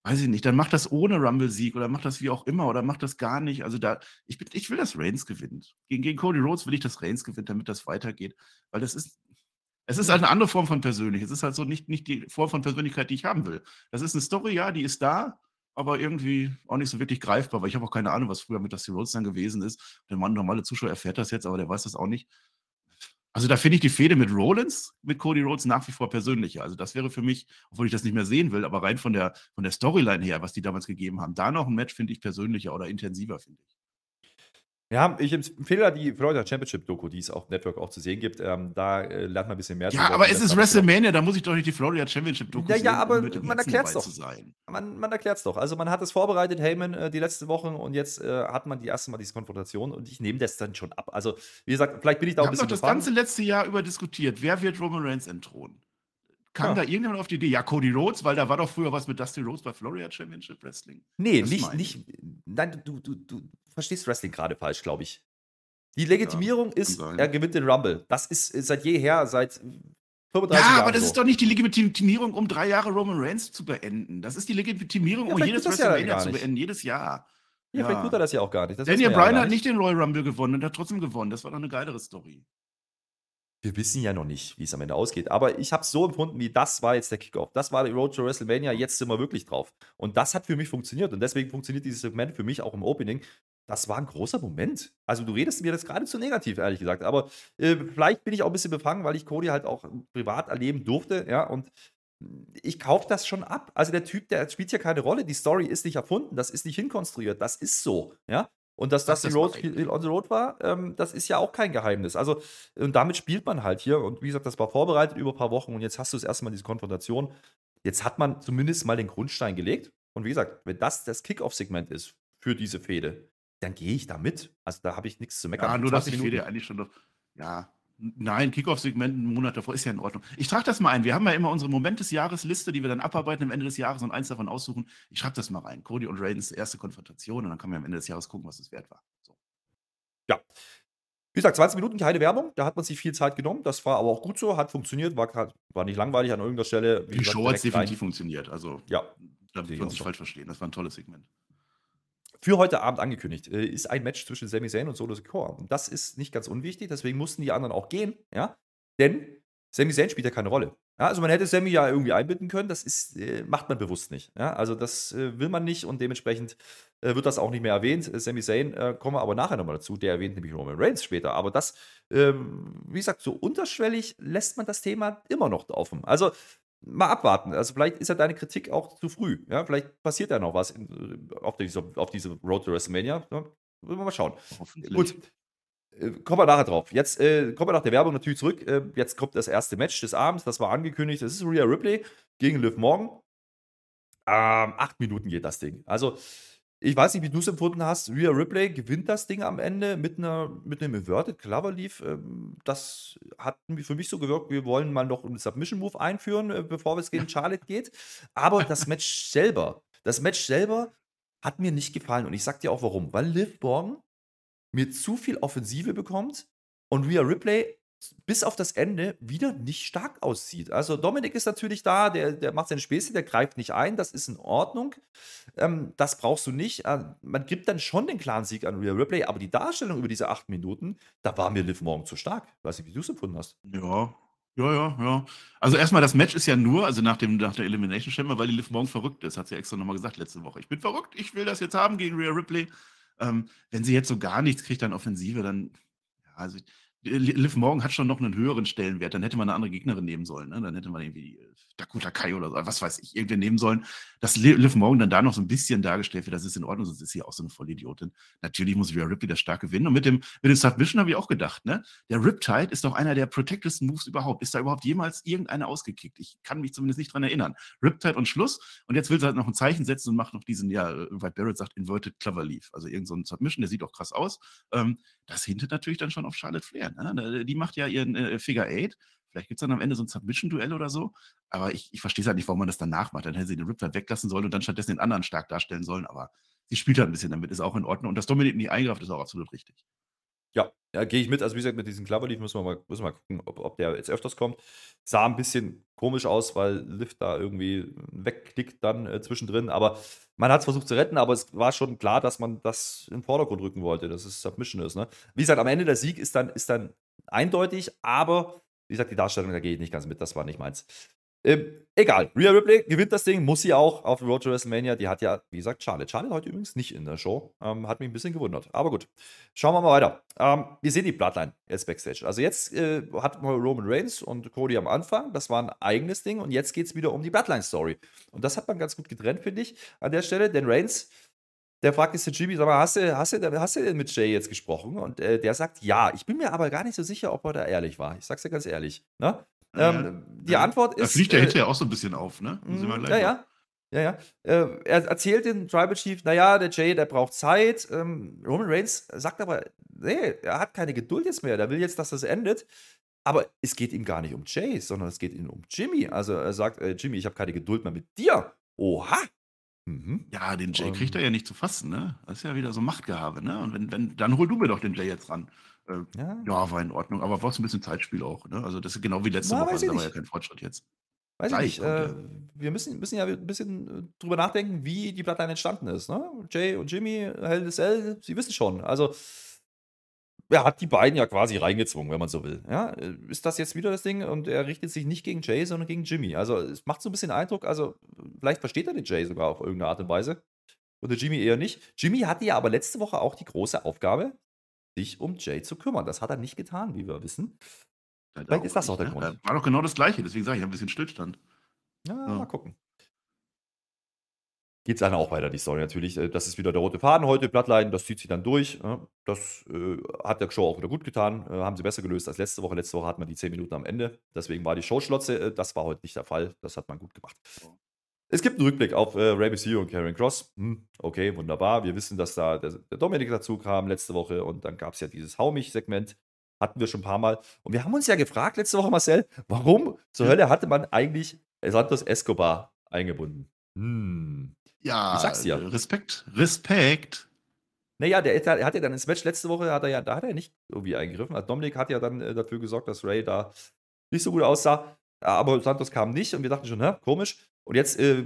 weiß ich nicht, dann macht das ohne Rumble-Sieg oder macht das wie auch immer oder macht das gar nicht. Also da, ich, bin, ich will, dass Reigns gewinnt. Gegen, gegen Cody Rhodes will ich, dass Reigns gewinnt, damit das weitergeht. Weil das ist, es ist halt eine andere Form von persönlich. Es ist halt so nicht, nicht die Form von Persönlichkeit, die ich haben will. Das ist eine Story, ja, die ist da, aber irgendwie auch nicht so wirklich greifbar, weil ich habe auch keine Ahnung, was früher mit Dusty Rhodes dann gewesen ist. Der Mann, normale Zuschauer erfährt das jetzt, aber der weiß das auch nicht. Also da finde ich die Fehde mit Rollins, mit Cody Rhodes nach wie vor persönlicher. Also das wäre für mich, obwohl ich das nicht mehr sehen will, aber rein von der, von der Storyline her, was die damals gegeben haben, da noch ein Match finde ich persönlicher oder intensiver, finde ich. Ja, ich empfehle die Florida Championship Doku, die es auf Network auch zu sehen gibt. Ähm, da äh, lernt man ein bisschen mehr. Ja, aber es ist WrestleMania, da muss ich doch nicht die Florida Championship Doku ja, sehen. Ja, aber um man erklärt es doch. Man, man erklärt es doch. Also man hat es vorbereitet, Heyman, äh, die letzte Woche und jetzt äh, hat man die erste Mal diese Konfrontation und ich nehme das dann schon ab. Also wie gesagt, vielleicht bin ich da auch ein bisschen. Wir haben doch das ganze letzte Jahr über diskutiert. Wer wird Roman Reigns entthronen? Kam ja. da irgendjemand auf die Idee? Ja, Cody Rhodes, weil da war doch früher was mit Dusty Rhodes bei Florida Championship Wrestling. Nee, das nicht, nicht. Nein, du, du, du verstehst Wrestling gerade falsch, glaube ich. Die Legitimierung ja, ist, er gewinnt den Rumble. Das ist seit jeher, seit 35 Jahren. Ja, aber das so. ist doch nicht die Legitimierung, um drei Jahre Roman Reigns zu beenden. Das ist die Legitimierung, ja, um jedes WrestleMania ja zu beenden, jedes Jahr. Ja, ja, vielleicht tut er das ja auch gar nicht. Das Daniel Bryan hat nicht den Royal Rumble gewonnen und hat trotzdem gewonnen. Das war doch eine geilere Story. Wir wissen ja noch nicht, wie es am Ende ausgeht. Aber ich habe es so empfunden, wie das war jetzt der Kickoff. Das war die Road to WrestleMania. Jetzt sind wir wirklich drauf. Und das hat für mich funktioniert. Und deswegen funktioniert dieses Segment für mich auch im Opening, das war ein großer Moment. Also du redest mir das gerade zu negativ, ehrlich gesagt. Aber äh, vielleicht bin ich auch ein bisschen befangen, weil ich Cody halt auch privat erleben durfte, ja, und ich kaufe das schon ab. Also der Typ, der spielt hier keine Rolle. Die Story ist nicht erfunden, das ist nicht hinkonstruiert, das ist so, ja. Und dass das, das die Road, on the Road war, ähm, das ist ja auch kein Geheimnis. Also, und damit spielt man halt hier. Und wie gesagt, das war vorbereitet über ein paar Wochen und jetzt hast du das erste Mal diese Konfrontation. Jetzt hat man zumindest mal den Grundstein gelegt. Und wie gesagt, wenn das das Kickoff-Segment ist für diese Fehde, dann gehe ich da mit. Also da habe ich nichts zu meckern. Ja, nur dass ich Fehde eigentlich schon noch. Ja, Nein, Kickoff-Segment einen Monat davor ist ja in Ordnung. Ich trage das mal ein. Wir haben ja immer unsere Moment des Jahres Liste, die wir dann abarbeiten am Ende des Jahres und eins davon aussuchen. Ich schreibe das mal rein. Cody und Raidens erste Konfrontation und dann kann man am Ende des Jahres gucken, was es wert war. So. Ja. Wie gesagt, 20 Minuten keine Werbung, da hat man sich viel Zeit genommen. Das war aber auch gut so, hat funktioniert, war, war nicht langweilig an irgendeiner Stelle. Wie die gesagt, Show hat definitiv rein. funktioniert. Also, ja. Da wird man sich falsch verstehen. Das war ein tolles Segment für heute Abend angekündigt, äh, ist ein Match zwischen Sami Zayn und Solo Sikoa. Und das ist nicht ganz unwichtig, deswegen mussten die anderen auch gehen, ja. Denn Sami Zayn spielt ja keine Rolle. Ja, also man hätte Sami ja irgendwie einbinden können, das ist, äh, macht man bewusst nicht. Ja, also das äh, will man nicht und dementsprechend äh, wird das auch nicht mehr erwähnt. Äh, Sami Zayn äh, kommen wir aber nachher nochmal dazu, der erwähnt nämlich Roman Reigns später. Aber das, ähm, wie gesagt, so unterschwellig lässt man das Thema immer noch offen. Also mal abwarten. Also vielleicht ist ja deine Kritik auch zu früh. Ja, vielleicht passiert ja noch was in, auf, diese, auf diese Road to WrestleMania. Ja, wir mal schauen. Gut. Äh, kommen wir nachher drauf. Jetzt äh, kommen wir nach der Werbung natürlich zurück. Äh, jetzt kommt das erste Match des Abends. Das war angekündigt. Das ist Rhea Ripley gegen Liv Morgan. Ähm, acht Minuten geht das Ding. Also ich weiß nicht, wie du es empfunden hast. Rhea Ripley gewinnt das Ding am Ende mit, einer, mit einem Inverted Clover Leaf. Ähm, das hat für mich so gewirkt, wir wollen mal noch einen Submission Move einführen, äh, bevor es gegen Charlotte geht. Aber das Match selber, das Match selber hat mir nicht gefallen. Und ich sag dir auch warum. Weil Liv Morgan mir zu viel Offensive bekommt und Rhea Ripley bis auf das Ende wieder nicht stark aussieht. Also Dominik ist natürlich da, der, der macht seine Späße, der greift nicht ein, das ist in Ordnung. Ähm, das brauchst du nicht. Äh, man gibt dann schon den klaren Sieg an Real Replay, aber die Darstellung über diese acht Minuten, da war mir Liv morgen zu stark. Weiß nicht, wie du es empfunden hast. Ja, ja, ja, ja. Also erstmal, das Match ist ja nur, also nach, dem, nach der Elimination Chamber, weil die Liv morgen verrückt ist, hat sie extra nochmal gesagt letzte Woche. Ich bin verrückt, ich will das jetzt haben gegen Rhea Ripley. Ähm, wenn sie jetzt so gar nichts kriegt an Offensive, dann, ja, also Liv Morgan hat schon noch einen höheren Stellenwert. Dann hätte man eine andere Gegnerin nehmen sollen. Ne? Dann hätte man irgendwie äh, Dakota Kai oder was weiß ich, irgendwen nehmen sollen. Dass Liv Morgan dann da noch so ein bisschen dargestellt wird, das ist in Ordnung, sonst ist sie auch so eine Vollidiotin. Natürlich muss Rhea Ripley das stark gewinnen. Und mit dem, mit dem Submission habe ich auch gedacht, ne? Der Riptide ist doch einer der protectedesten Moves überhaupt. Ist da überhaupt jemals irgendeiner ausgekickt? Ich kann mich zumindest nicht dran erinnern. Riptide und Schluss. Und jetzt will sie halt noch ein Zeichen setzen und macht noch diesen, ja, White Barrett sagt Inverted Clover Leaf. Also irgendein Submission, der sieht auch krass aus. Ähm, das hintet natürlich dann schon auf Charlotte Flair. Ne? Die macht ja ihren äh, Figure Eight. Vielleicht gibt es dann am Ende so ein Submission-Duell oder so. Aber ich, ich verstehe es halt nicht, warum man das danach macht. Dann hätte sie den Riptide weglassen sollen und dann stattdessen den anderen stark darstellen sollen. Aber sie spielt halt ein bisschen damit, ist auch in Ordnung. Und dass Dominik nie eingreift, ist auch absolut richtig. Ja, ja gehe ich mit. Also, wie gesagt, mit diesem Cloverleaf müssen wir mal, müssen wir mal gucken, ob, ob der jetzt öfters kommt. Sah ein bisschen komisch aus, weil Lift da irgendwie wegklickt dann äh, zwischendrin. Aber man hat es versucht zu retten, aber es war schon klar, dass man das in den Vordergrund rücken wollte, dass es Submission ist. Ne? Wie gesagt, am Ende der Sieg ist dann, ist dann eindeutig, aber wie gesagt, die Darstellung, da gehe ich nicht ganz mit, das war nicht meins. Ähm, egal, Rhea Ripley gewinnt das Ding, muss sie auch auf Road to WrestleMania. Die hat ja, wie gesagt, Charlotte. Charlotte heute übrigens nicht in der Show. Ähm, hat mich ein bisschen gewundert. Aber gut, schauen wir mal weiter. Ähm, wir sehen die Bloodline jetzt Backstage. Also jetzt äh, hat Roman Reigns und Cody am Anfang. Das war ein eigenes Ding. Und jetzt geht es wieder um die Bloodline-Story. Und das hat man ganz gut getrennt, finde ich, an der Stelle. Denn Reigns der fragt jetzt den Jimmy, sag mal, hast du, hast, du, hast du denn mit Jay jetzt gesprochen? Und äh, der sagt, ja. Ich bin mir aber gar nicht so sicher, ob er da ehrlich war. Ich sag's dir ganz ehrlich. Ne? Ähm, die Antwort ist. Da fliegt der äh, hinterher auch so ein bisschen auf, ne? Mm, ja, ja. Ja, ja. Äh, er erzählt dem Tribal Chief, naja, der Jay, der braucht Zeit. Ähm, Roman Reigns sagt aber, nee, er hat keine Geduld jetzt mehr. Der will jetzt, dass das endet. Aber es geht ihm gar nicht um Jay, sondern es geht ihm um Jimmy. Also er sagt, äh, Jimmy, ich habe keine Geduld mehr mit dir. Oha. Mhm. Ja, den Jay kriegt er ja nicht zu fassen, ne? Das ist ja wieder so Machtgehabe, ne? Und wenn, wenn, dann hol du mir doch den Jay jetzt ran. Äh, ja. ja. war in Ordnung, aber war es ein bisschen Zeitspiel auch. Ne? Also das ist genau wie letzte Na, Woche, also da war ja kein Fortschritt jetzt. Weiß Gleich, ich nicht. Äh, wir müssen, müssen ja ein bisschen äh, drüber nachdenken, wie die Bloodline entstanden ist. Ne? Jay und Jimmy, Hell is L, sie wissen schon. Also er hat die beiden ja quasi reingezwungen, wenn man so will. Ja, ist das jetzt wieder das Ding? Und er richtet sich nicht gegen Jay, sondern gegen Jimmy. Also es macht so ein bisschen Eindruck, also vielleicht versteht er den Jay sogar auf irgendeine Art und Weise. Und der Jimmy eher nicht. Jimmy hatte ja aber letzte Woche auch die große Aufgabe, sich um Jay zu kümmern. Das hat er nicht getan, wie wir wissen. Vielleicht ist das auch der ne? Grund. War doch genau das Gleiche, deswegen sage ich, ein bisschen Stillstand. Ja, ja, mal gucken. Geht es dann auch weiter, die Story natürlich. Äh, das ist wieder der rote Faden heute, Bloodline, das zieht sich dann durch. Das äh, hat der Show auch wieder gut getan. Äh, haben sie besser gelöst als letzte Woche. Letzte Woche hat man die 10 Minuten am Ende. Deswegen war die Show schlotze. Das war heute nicht der Fall. Das hat man gut gemacht. Es gibt einen Rückblick auf äh, Ray Mysterio und Karen Cross. Hm, okay, wunderbar. Wir wissen, dass da der, der Dominik dazu kam letzte Woche und dann gab es ja dieses Hau segment Hatten wir schon ein paar Mal. Und wir haben uns ja gefragt letzte Woche, Marcel, warum zur Hölle hatte man eigentlich Santos Escobar eingebunden? Hm. Ja, ich sag's dir. Respekt, Respekt. Naja, der, der hat ja dann ins Match letzte Woche, hat er ja, da hat er nicht irgendwie eingegriffen. Also Dominik hat ja dann äh, dafür gesorgt, dass Ray da nicht so gut aussah. Aber Santos kam nicht und wir dachten schon, hä, komisch. Und jetzt äh,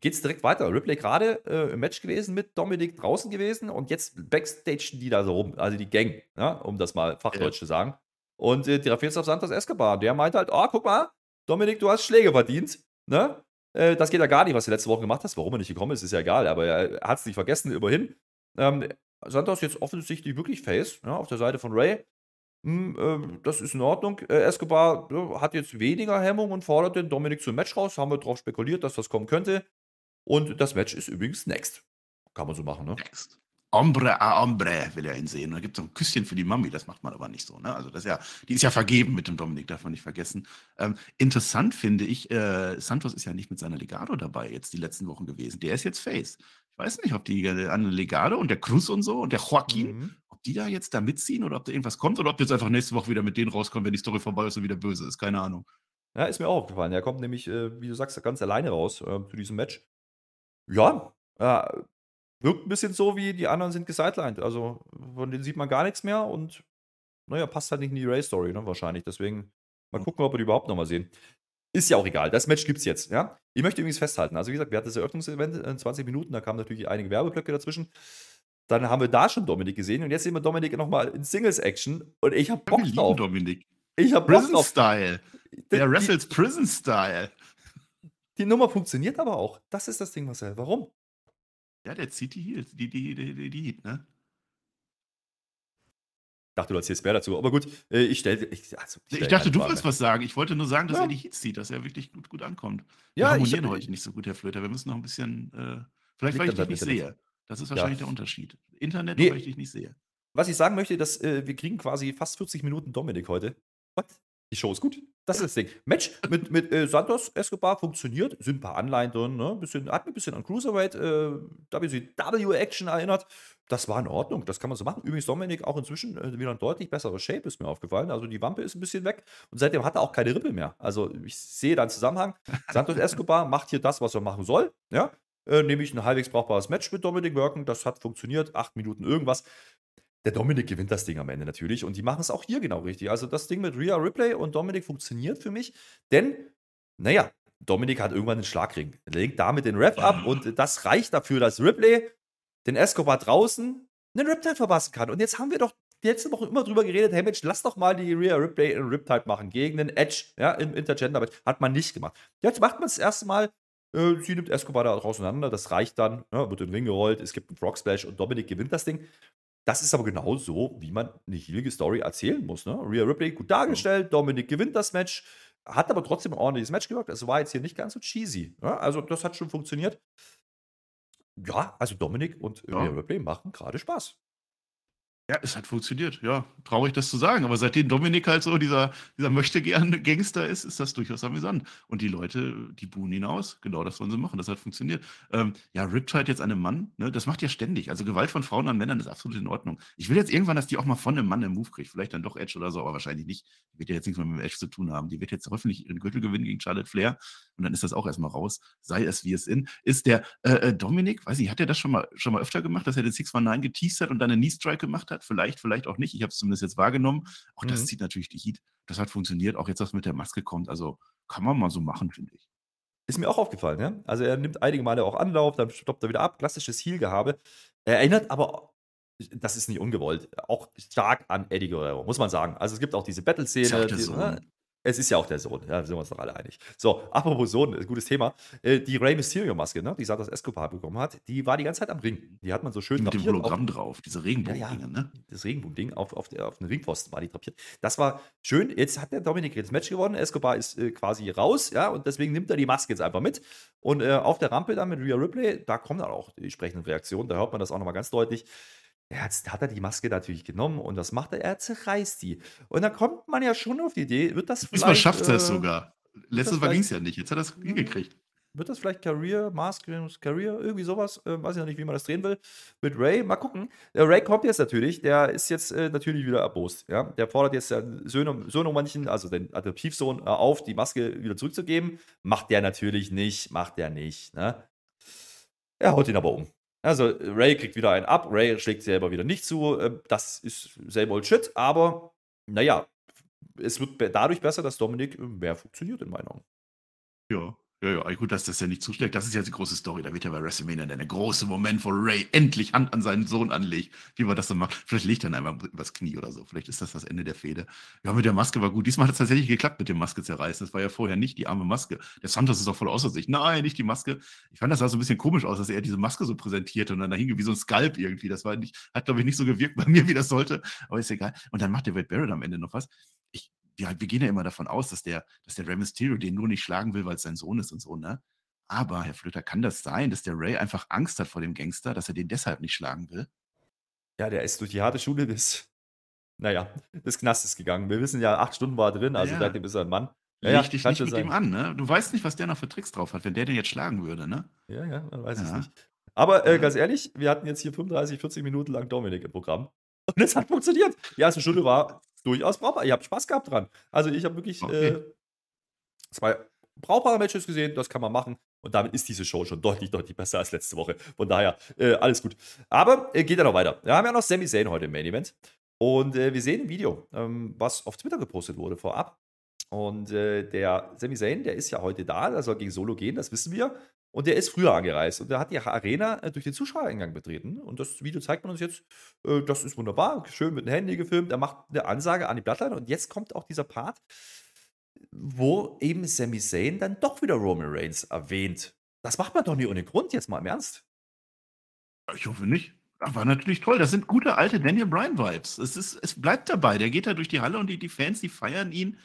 geht es direkt weiter. Ripley gerade äh, im Match gewesen mit Dominik draußen gewesen und jetzt Backstage die da so rum, also die Gang, ja, um das mal fachdeutsch ja. zu sagen. Und äh, die auf Santos Escobar, der meint halt, oh, guck mal, Dominik, du hast Schläge verdient. Ne? Äh, das geht ja gar nicht, was du letzte Woche gemacht hast. Warum er nicht gekommen ist, ist ja egal, aber er hat es nicht vergessen, immerhin. Ähm, Santos jetzt offensichtlich wirklich Face, ja, auf der Seite von Ray. Hm, äh, das ist in Ordnung. Äh, Escobar ja, hat jetzt weniger Hemmung und fordert den Dominik zum Match raus. Haben wir darauf spekuliert, dass das kommen könnte. Und das Match ist übrigens next. Kann man so machen, ne? Next. Ombre a Ombre will er ihn sehen. Da gibt es so ein Küsschen für die Mami, das macht man aber nicht so. Ne? Also das ist ja, die ist ja vergeben mit dem Dominik, darf man nicht vergessen. Ähm, interessant finde ich, äh, Santos ist ja nicht mit seiner Legado dabei jetzt die letzten Wochen gewesen. Der ist jetzt Face. Ich weiß nicht, ob die äh, Legado und der Cruz und so und der Joaquin, mhm. ob die da jetzt da mitziehen oder ob da irgendwas kommt oder ob jetzt einfach nächste Woche wieder mit denen rauskommen, wenn die Story vorbei ist und wieder böse ist. Keine Ahnung. Ja, ist mir auch aufgefallen. Er kommt nämlich, äh, wie du sagst, ganz alleine raus äh, zu diesem Match. Ja, äh, wirkt ein bisschen so, wie die anderen sind gesidelined. Also von denen sieht man gar nichts mehr und naja, passt halt nicht in die Ray-Story, ne, wahrscheinlich. Deswegen mal gucken, ob wir die überhaupt nochmal sehen. Ist ja auch egal. Das Match gibt's jetzt, ja. Ich möchte übrigens festhalten. Also, wie gesagt, wir hatten das Eröffnungsevent in 20 Minuten, da kamen natürlich einige Werbeblöcke dazwischen. Dann haben wir da schon Dominik gesehen und jetzt sehen wir Dominik nochmal in Singles-Action und ich hab Bock drauf. Dominik. Ich hab Bock Prison drauf. Style. Der wrestles Prison Style. Die Nummer funktioniert aber auch. Das ist das Ding, Marcel. Warum? Ja, der zieht die Heels, die, die, die, die, Heat, ne? Ich dachte, du erzählst mehr dazu. Aber gut, äh, ich stelle. Ich, also, ich, ich dachte, du wolltest was sagen. Ich wollte nur sagen, dass ja. er die Heats zieht, dass er wirklich gut, gut ankommt. Wir ja, harmonieren ich, heute nicht so gut, Herr Flöter. Wir müssen noch ein bisschen. Äh, vielleicht, weil ich dich nicht sehe. Das ist wahrscheinlich ja. der Unterschied. Internet, nee. weil ich dich nicht sehe. Was ich sagen möchte, dass äh, wir kriegen quasi fast 40 Minuten Dominik heute. Was? Die Show ist gut. Das ist das Ding. Match mit, mit äh, Santos Escobar funktioniert. Sind ein paar Anleihen drin. Ne? Bisschen, hat mich ein bisschen an Cruiserweight äh, WCW-Action erinnert. Das war in Ordnung. Das kann man so machen. Übrigens, Dominik auch inzwischen äh, wieder ein deutlich besserer Shape, ist mir aufgefallen. Also die Wampe ist ein bisschen weg. Und seitdem hat er auch keine Rippe mehr. Also ich sehe da einen Zusammenhang. Santos Escobar macht hier das, was er machen soll. Ja? Äh, nämlich ein halbwegs brauchbares Match mit Dominik Wirken. Das hat funktioniert. Acht Minuten irgendwas. Der Dominik gewinnt das Ding am Ende natürlich und die machen es auch hier genau richtig. Also das Ding mit Rhea Ripley und Dominik funktioniert für mich, denn, naja, Dominik hat irgendwann den Schlagring, legt damit den Rap ab und das reicht dafür, dass Ripley den Escobar draußen einen Riptide verpassen kann. Und jetzt haben wir doch die letzte Woche immer drüber geredet, hey Mensch, lass doch mal die Rhea Ripley in Riptide machen gegen den Edge, ja, im Intergender. Hat man nicht gemacht. Jetzt macht man es das erste Mal, äh, sie nimmt Escobar da auseinander, das reicht dann, ja, wird in den Ring gerollt, es gibt einen Frog Splash und Dominik gewinnt das Ding. Das ist aber genau so, wie man eine heilige Story erzählen muss. Ne? Rhea Ripley gut dargestellt, ja. Dominik gewinnt das Match, hat aber trotzdem ein ordentliches Match gewirkt. Es war jetzt hier nicht ganz so cheesy. Ja? Also, das hat schon funktioniert. Ja, also Dominik und ja. Rhea Ripley machen gerade Spaß. Ja, es hat funktioniert. Ja, traurig das zu sagen. Aber seitdem Dominik halt so dieser, dieser möchte gerne Gangster ist, ist das durchaus amüsant. Und die Leute, die buhen ihn aus. Genau das wollen sie machen. Das hat funktioniert. Ähm, ja, Riptide jetzt an einem Mann, ne, das macht ja ständig. Also Gewalt von Frauen an Männern ist absolut in Ordnung. Ich will jetzt irgendwann, dass die auch mal von einem Mann einen Move kriegt. Vielleicht dann doch Edge oder so, aber wahrscheinlich nicht. Die wird ja jetzt nichts mehr mit Edge zu tun haben. Die wird jetzt hoffentlich ihren Gürtel gewinnen gegen Charlotte Flair. Und dann ist das auch erstmal raus. Sei es wie es in. Ist der äh, äh Dominik, weiß ich, hat er das schon mal, schon mal öfter gemacht, dass er den 619 geteased hat und dann einen Knee-Strike gemacht hat? Vielleicht, vielleicht auch nicht. Ich habe es zumindest jetzt wahrgenommen. Auch das mhm. zieht natürlich die Heat. Das hat funktioniert. Auch jetzt, was mit der Maske kommt. Also kann man mal so machen, finde ich. Ist mir auch aufgefallen, ja. Also er nimmt einige Male auch Anlauf, dann stoppt er wieder ab. Klassisches Heel-Gehabe. Er erinnert aber, das ist nicht ungewollt, auch stark an Eddie Guerrero, muss man sagen. Also es gibt auch diese Battle-Szene. Die, ne? Es ist ja auch der Sohn, ja, sind wir uns doch alle einig. So, apropos Sohn, gutes Thema. Äh, die Rey Mysterio-Maske, ne, die Santos Escobar bekommen hat, die war die ganze Zeit am Ring. Die hat man so schön Mit dem Hologramm auf, drauf, diese Regenbogen-Dinge, ja, ja, ne? Das Regenbogen-Ding auf, auf, auf den Ringpfosten war die drapiert. Das war schön. Jetzt hat der Dominik das Match gewonnen. Escobar ist äh, quasi raus, ja, und deswegen nimmt er die Maske jetzt einfach mit. Und äh, auf der Rampe dann mit Rhea Ripley, da kommen dann auch die entsprechenden Reaktionen. Da hört man das auch nochmal ganz deutlich. Jetzt hat er die Maske natürlich genommen und was macht er? Er zerreißt die. Und dann kommt man ja schon auf die Idee, wird das vielleicht. Diesmal schafft er es äh, sogar. Letztes Mal ging es ja nicht. Jetzt hat er es hingekriegt. Wird das vielleicht Career, Mask Career, irgendwie sowas? Äh, weiß ich noch nicht, wie man das drehen will. Mit Ray, mal gucken. Der Ray kommt jetzt natürlich, der ist jetzt äh, natürlich wieder erbost. Ja? Der fordert jetzt den Sohn, Sohn manchen, also den Adoptivsohn, äh, auf, die Maske wieder zurückzugeben. Macht der natürlich nicht, macht der nicht. Ne? Er haut ihn aber um. Also Ray kriegt wieder einen ab, Ray schlägt selber wieder nicht zu. Ähm, das ist selber old shit, aber naja, es wird dadurch besser, dass Dominik mehr funktioniert in meinen Augen. Ja, ja, ja, gut, dass das ja nicht zuschlägt. Das ist ja die große Story. Da wird ja bei WrestleMania der große Moment, wo Ray endlich Hand an seinen Sohn anlegt, wie man das so macht. Vielleicht legt er dann einfach übers Knie oder so. Vielleicht ist das das Ende der Fehde. Ja, mit der Maske war gut. Diesmal hat es tatsächlich geklappt mit dem Maske zerreißen. Das war ja vorher nicht die arme Maske. Der Santos ist auch voll außer sich. Nein, nicht die Maske. Ich fand das sah so ein bisschen komisch aus, dass er diese Maske so präsentierte und dann da hing wie so ein Skalp irgendwie. Das war nicht, hat, glaube ich, nicht so gewirkt bei mir, wie das sollte. Aber ist egal. Und dann macht der Wade Barrett am Ende noch was. Ich, wir, wir gehen ja immer davon aus, dass der, dass der Rey Mysterio den nur nicht schlagen will, weil es sein Sohn ist und so, ne? Aber, Herr Flöter, kann das sein, dass der Ray einfach Angst hat vor dem Gangster, dass er den deshalb nicht schlagen will? Ja, der ist durch die harte Schule des, naja, des Knastes gegangen. Wir wissen ja, acht Stunden war er drin, also ja. seitdem ist er ein Mann. Ja, ja, dich nicht mit sein. dem an, ne? Du weißt nicht, was der noch für Tricks drauf hat, wenn der den jetzt schlagen würde, ne? Ja, ja, man weiß ja. es nicht. Aber äh, ganz ehrlich, wir hatten jetzt hier 35, 40 Minuten lang Dominik im Programm. Und es hat funktioniert. Die erste Stunde war durchaus brauchbar. Ihr habt Spaß gehabt dran. Also ich habe wirklich okay. äh, zwei brauchbare Matches gesehen, das kann man machen. Und damit ist diese Show schon deutlich, deutlich besser als letzte Woche. Von daher, äh, alles gut. Aber äh, geht ja noch weiter. Wir haben ja noch Sami Zayn heute im Main Event. Und äh, wir sehen ein Video, ähm, was auf Twitter gepostet wurde vorab. Und äh, der Sami Zayn, der ist ja heute da, der soll gegen Solo gehen, das wissen wir. Und der ist früher angereist und der hat die Arena äh, durch den Zuschauereingang betreten. Und das Video zeigt man uns jetzt. Äh, das ist wunderbar, schön mit dem Handy gefilmt. Er macht eine Ansage an die Blattline. Und jetzt kommt auch dieser Part, wo eben Sami Zayn dann doch wieder Roman Reigns erwähnt. Das macht man doch nicht ohne Grund, jetzt mal im Ernst. Ich hoffe nicht. War natürlich toll. Das sind gute alte Daniel Bryan-Vibes. Es, es bleibt dabei. Der geht da durch die Halle und die, die Fans, die feiern ihn.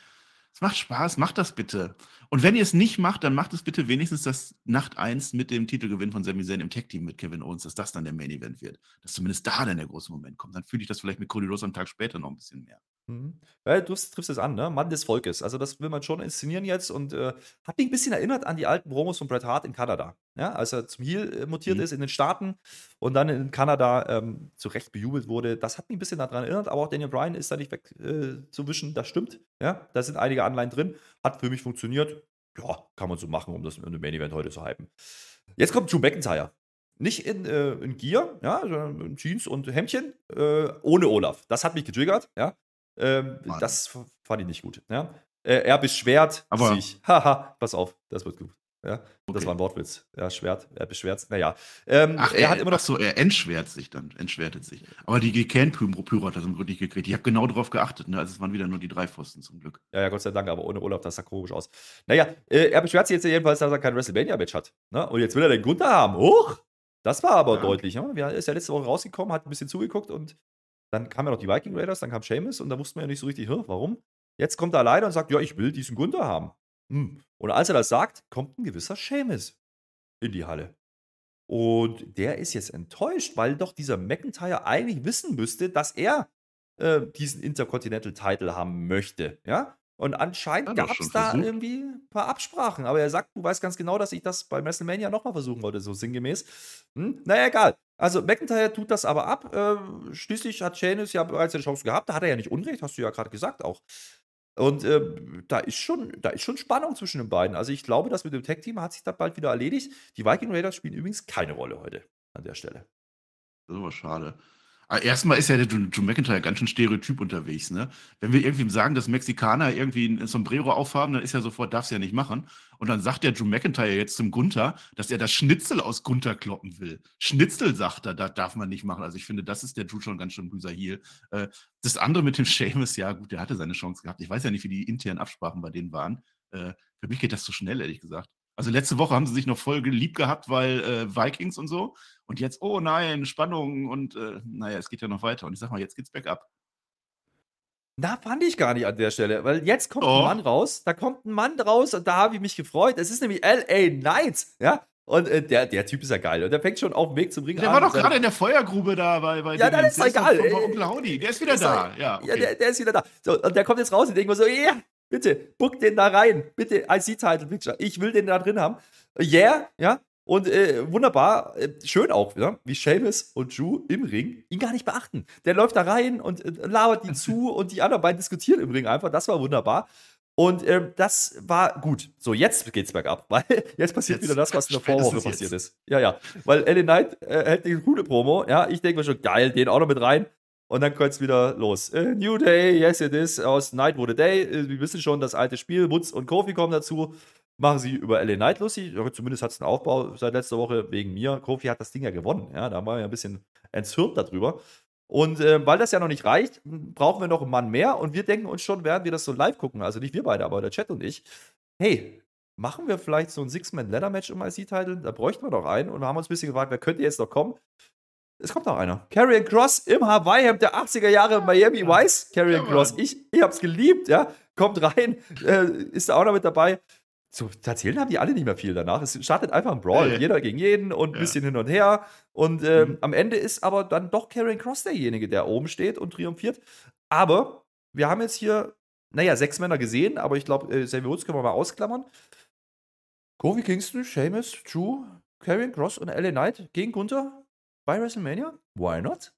Es macht Spaß, macht das bitte. Und wenn ihr es nicht macht, dann macht es bitte wenigstens das Nacht 1 mit dem Titelgewinn von Sami Zayn im Tag-Team mit Kevin Owens, dass das dann der Main-Event wird. Dass zumindest da dann der große Moment kommt. Dann fühle ich das vielleicht mit Cody Rhodes am Tag später noch ein bisschen mehr. Mhm. Ja, du triffst es an, ne? Mann des Volkes. Also, das will man schon inszenieren jetzt und äh, hat mich ein bisschen erinnert an die alten Promos von Bret Hart in Kanada. Ja, als er zum Heel äh, mutiert mhm. ist in den Staaten und dann in Kanada ähm, zu Recht bejubelt wurde. Das hat mich ein bisschen daran erinnert, aber auch Daniel Bryan ist da nicht wegzuwischen. Äh, das stimmt. Ja, da sind einige Anleihen drin. Hat für mich funktioniert. Ja, kann man so machen, um das in dem Main Event heute zu hypen. Jetzt kommt Drew McIntyre. Nicht in, äh, in Gear, ja, sondern in Jeans und Hemdchen, äh, ohne Olaf. Das hat mich getriggert, ja. Ähm, das fand ich nicht gut. Ja? Äh, er beschwert Aber sich. Haha, pass auf, das wird gut. Ja, okay. das war ein Wortwitz. Ja, Schwert, er beschwert Naja. Ähm, Ach, er, er, hat immer noch. so, er entschwert sich dann, entschwertet sich. Aber die Gekern-Pyro hat das im Grunde nicht gekriegt. Ich habe genau darauf geachtet, ne? Also es waren wieder nur die drei Pfosten zum Glück. Ja, ja, Gott sei Dank, aber ohne Olaf, das sah komisch aus. Naja, äh, er beschwert sich jetzt jedenfalls, dass er kein WrestleMania-Match hat. Ne? Und jetzt will er den Gunther haben. Huch! Das war aber ja. deutlich. Ne? Er ist ja letzte Woche rausgekommen, hat ein bisschen zugeguckt und dann kamen ja noch die Viking Raiders, dann kam Seamus und da wusste man ja nicht so richtig, warum. Jetzt kommt er alleine und sagt, ja, ich will diesen Gunther haben. Hm. Und als er das sagt, kommt ein gewisser Seamus in die Halle. Und der ist jetzt enttäuscht, weil doch dieser McIntyre eigentlich wissen müsste, dass er äh, diesen Intercontinental Title haben möchte. Ja? Und anscheinend ja, gab es da versucht. irgendwie ein paar Absprachen. Aber er sagt, du weißt ganz genau, dass ich das bei WrestleMania nochmal versuchen wollte, so sinngemäß. Hm? Naja, egal. Also McIntyre tut das aber ab. Äh, schließlich hat Sheamus ja bereits eine Chance gehabt. Da hat er ja nicht Unrecht, hast du ja gerade gesagt auch. Und äh, da, ist schon, da ist schon Spannung zwischen den beiden. Also ich glaube, das mit dem Tag-Team hat sich da bald wieder erledigt. Die Viking Raiders spielen übrigens keine Rolle heute an der Stelle. Das ist aber schade. Ah, erstmal ist ja der Drew McIntyre ganz schön stereotyp unterwegs, ne? Wenn wir irgendwie sagen, dass Mexikaner irgendwie ein Sombrero aufhaben, dann ist er sofort, darf es ja nicht machen. Und dann sagt der Drew McIntyre jetzt zum Gunther, dass er das Schnitzel aus Gunther kloppen will. Schnitzel, sagt er, das darf man nicht machen. Also ich finde, das ist der Drew schon ganz schön böser Heel. Äh, das andere mit dem Seamus, ja gut, der hatte seine Chance gehabt. Ich weiß ja nicht, wie die internen Absprachen bei denen waren. Äh, für mich geht das zu schnell, ehrlich gesagt. Also letzte Woche haben sie sich noch voll geliebt gehabt, weil äh, Vikings und so. Und jetzt, oh nein, Spannung und äh, naja, es geht ja noch weiter. Und ich sag mal, jetzt geht's bergab. Na, fand ich gar nicht an der Stelle, weil jetzt kommt oh. ein Mann raus, da kommt ein Mann raus und da habe ich mich gefreut. Es ist nämlich LA Knights, ja. Und äh, der, der Typ ist ja geil. Und der fängt schon auf dem Weg zum Ring der an. Der war doch gerade in der Feuergrube da bei, bei Ja, dann ist egal. Von, von Onkel. Der ist wieder ist da. ja, okay. ja der, der, ist wieder da. So, und der kommt jetzt raus und denkt mir so, ja, yeah, bitte, book den da rein. Bitte, IC-Title-Picture. Ich will den da drin haben. Yeah, ja. Und äh, wunderbar, äh, schön auch, ja, wie Seamus und Drew im Ring ihn gar nicht beachten. Der läuft da rein und äh, labert die zu und die anderen beiden diskutieren im Ring einfach. Das war wunderbar. Und äh, das war gut. So, jetzt geht's bergab, weil jetzt passiert jetzt, wieder das, was in der Vorwoche passiert ist. Ja, ja. Weil LA Knight äh, hält die coole Promo. Ja, ich denke mir schon, geil, den auch noch mit rein. Und dann es wieder los. Äh, New Day, yes it is, aus Night Would a Day. Äh, wir wissen schon, das alte Spiel. Woods und Kofi kommen dazu machen sie über LA Knight lustig. Zumindest hat es einen Aufbau seit letzter Woche wegen mir. Kofi hat das Ding ja gewonnen. Ja, da waren wir ein bisschen entzürnt darüber. Und äh, weil das ja noch nicht reicht, brauchen wir noch einen Mann mehr. Und wir denken uns schon, während wir das so live gucken, also nicht wir beide, aber der Chat und ich, hey, machen wir vielleicht so ein Six-Man-Ladder-Match um IC-Title? Da bräuchten wir noch einen. Und wir haben uns ein bisschen gefragt, wer könnte jetzt noch kommen? Es kommt noch einer. Carrion Cross im Hawaii-Hemd der 80er Jahre Miami Vice. Carrion Cross. Ich, ich hab's geliebt, ja. Kommt rein, äh, ist da auch noch mit dabei zu erzählen haben die alle nicht mehr viel danach. Es startet einfach ein Brawl, ja, jeder gegen jeden und ein ja. bisschen hin und her. Und ähm, mhm. am Ende ist aber dann doch Karen Cross derjenige, der oben steht und triumphiert. Aber wir haben jetzt hier, naja, sechs Männer gesehen, aber ich glaube, äh, Xavier Woods können wir mal ausklammern. Kofi Kingston, Sheamus, Drew, Karen Cross und LA Knight gegen Gunther bei WrestleMania? Why not?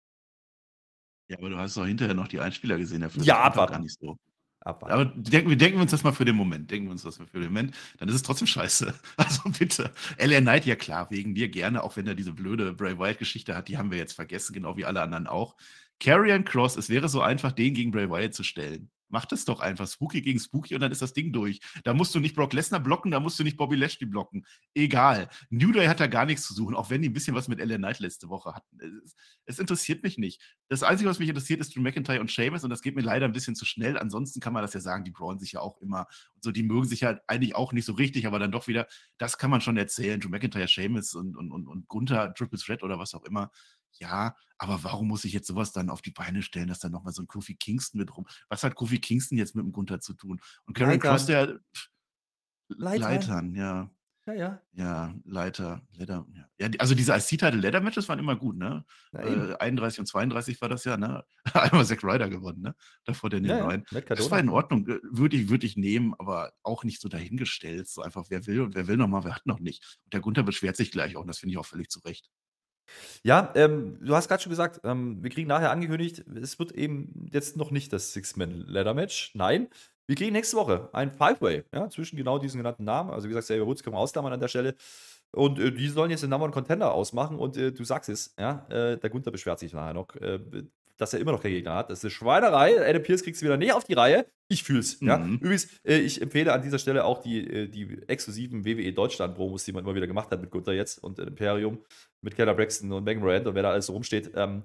Ja, aber du hast doch hinterher noch die Einspieler gesehen. Dafür ja, aber gar nicht so abwarten. Aber denken, wir denken uns das mal für den Moment. Denken wir uns das mal für den Moment. Dann ist es trotzdem scheiße. Also bitte. LA Knight, ja klar, wegen dir gerne, auch wenn er diese blöde Bray Wyatt-Geschichte hat, die haben wir jetzt vergessen, genau wie alle anderen auch. Carrion Cross, es wäre so einfach, den gegen Bray Wyatt zu stellen. Mach das doch einfach. Spooky gegen Spooky und dann ist das Ding durch. Da musst du nicht Brock Lesnar blocken, da musst du nicht Bobby Lashley blocken. Egal. New Day hat da gar nichts zu suchen, auch wenn die ein bisschen was mit LA Knight letzte Woche hatten. Es, es, interessiert mich nicht. Das Einzige, was mich interessiert, ist Drew McIntyre und Sheamus und das geht mir leider ein bisschen zu schnell. Ansonsten kann man das ja sagen, die brawlen sich ja auch immer und so. Die mögen sich ja eigentlich auch nicht so richtig, aber dann doch wieder, das kann man schon erzählen. Drew McIntyre, Sheamus und, und, und, und Gunther, Triple Threat oder was auch immer ja, aber warum muss ich jetzt sowas dann auf die Beine stellen, dass dann nochmal so ein Kofi Kingston mit rum. Was hat Kofi Kingston jetzt mit dem Gunther zu tun? Und Karen Cross, der Leitern. Leitern, ja. Ja, ja. Ja, Leiter, Leather. Ja. ja also diese IC-Title Leather Matches waren immer gut, ne? Äh, 31 und 32 war das ja, ne? Einmal Zack Ryder gewonnen, ne? Davor der ja, neuen. Ja. Das war in Ordnung, äh, würde ich, würd ich nehmen, aber auch nicht so dahingestellt. So einfach, wer will und wer will nochmal, wer hat noch nicht. Und der Gunther beschwert sich gleich auch und das finde ich auch völlig zu Recht. Ja, ähm, du hast gerade schon gesagt, ähm, wir kriegen nachher angekündigt, es wird eben jetzt noch nicht das Six-Man-Ladder-Match. Nein, wir kriegen nächste Woche ein Five-Way ja, zwischen genau diesen genannten Namen. Also, wie gesagt, Xavier Woods können wir ausklammern an der Stelle. Und äh, die sollen jetzt den Number One Contender ausmachen. Und äh, du sagst es, ja, äh, der Gunther beschwert sich nachher noch, äh, dass er immer noch keinen Gegner hat. Das ist eine Schweinerei. Adam Pierce kriegst du wieder nicht auf die Reihe. Ich fühl's. Mhm. Ja. Übrigens, äh, ich empfehle an dieser Stelle auch die, äh, die exklusiven WWE Deutschland-Promos, die man immer wieder gemacht hat mit Gunther jetzt und Imperium, mit Keller Braxton und Megan Rand und wer da alles so rumsteht. Ähm,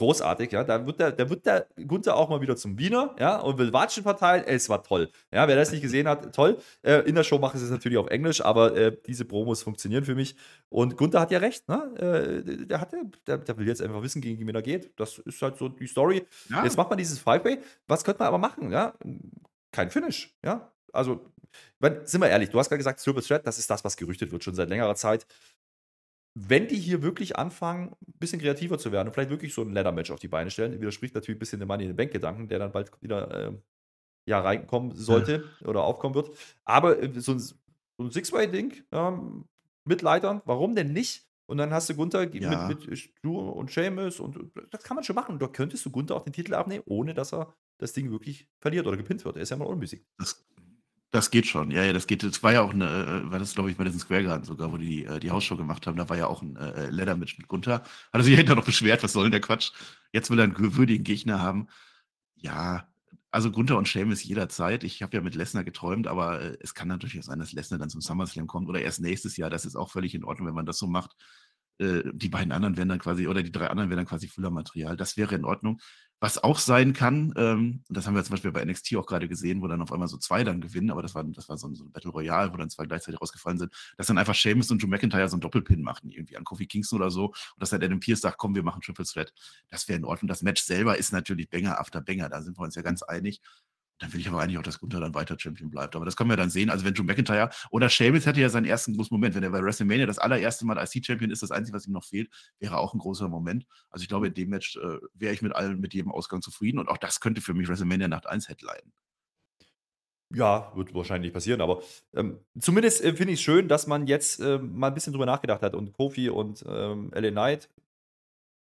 großartig, ja. Da wird der, da wird der Gunther auch mal wieder zum Wiener, ja, und will Watschen verteilen. Es war toll. Ja, wer das nicht gesehen hat, toll. Äh, in der Show machen sie es natürlich auf Englisch, aber äh, diese Promos funktionieren für mich. Und Gunther hat ja recht, ne? Äh, der, hat, der, der, will jetzt einfach wissen, gegen wen er geht. Das ist halt so die Story. Ja. Jetzt macht man dieses Five-Way. Was könnte man aber machen, ja? Kein Finish, ja. Also, sind wir ehrlich, du hast gerade gesagt, Triple Threat, das ist das, was gerüchtet wird, schon seit längerer Zeit wenn die hier wirklich anfangen, ein bisschen kreativer zu werden und vielleicht wirklich so ein Ladder-Match auf die Beine stellen, widerspricht natürlich ein bisschen dem Money in the Bank-Gedanken, der dann bald wieder äh, ja, reinkommen sollte ja. oder aufkommen wird. Aber äh, so ein, so ein Six-Way-Ding ähm, mit Leitern, warum denn nicht? Und dann hast du Gunther ja. mit, mit Stu und Seamus und das kann man schon machen. Und da könntest du Gunther auch den Titel abnehmen, ohne dass er das Ding wirklich verliert oder gepinnt wird. Er ist ja mal unbesiegt. Das, Das geht schon, ja, ja, das geht. Das war ja auch eine, äh, war das, glaube ich, bei diesem Square Garden sogar, wo die äh, die Hausshow gemacht haben. Da war ja auch ein äh, Leather-Match mit Gunther. Hat er sich hinterher noch beschwert, was soll denn der Quatsch? Jetzt will er einen würdigen Gegner haben. Ja, also Gunther und Sheamus jederzeit. Ich habe ja mit Lesnar geträumt, aber äh, es kann natürlich auch sein, dass Lesnar dann zum SummerSlam kommt oder erst nächstes Jahr. Das ist auch völlig in Ordnung, wenn man das so macht. Äh, die beiden anderen wären dann quasi, oder die drei anderen wären dann quasi Füllermaterial. Das wäre in Ordnung. Was auch sein kann, ähm, das haben wir zum Beispiel bei NXT auch gerade gesehen, wo dann auf einmal so zwei dann gewinnen, aber das war, das war so ein, so ein Battle Royale, wo dann zwei gleichzeitig rausgefallen sind, dass dann einfach Sheamus und Drew McIntyre so einen Doppelpin machen, irgendwie an Kofi Kingston oder so, und dass dann Adam Pierce sagt, komm, wir machen Triple Threat. Das wäre in Ordnung. Das Match selber ist natürlich Banger after Banger, da sind wir uns ja ganz einig. Dann will ich aber eigentlich auch, dass Gunther dann weiter Champion bleibt. Aber das können wir dann sehen. Also wenn Drew McIntyre oder Sheamus hätte ja seinen ersten großen Moment, wenn er bei WrestleMania das allererste Mal IC-Champion ist, das Einzige, was ihm noch fehlt, wäre auch ein großer Moment. Also ich glaube, in dem Match äh, wäre ich mit allen, mit jedem Ausgang zufrieden. Und auch das könnte für mich WrestleMania Nacht 1 headlinen. Ja, wird wahrscheinlich passieren, aber ähm, zumindest äh, finde ich es schön, dass man jetzt äh, mal ein bisschen drüber nachgedacht hat und Kofi und ähm, LA Knight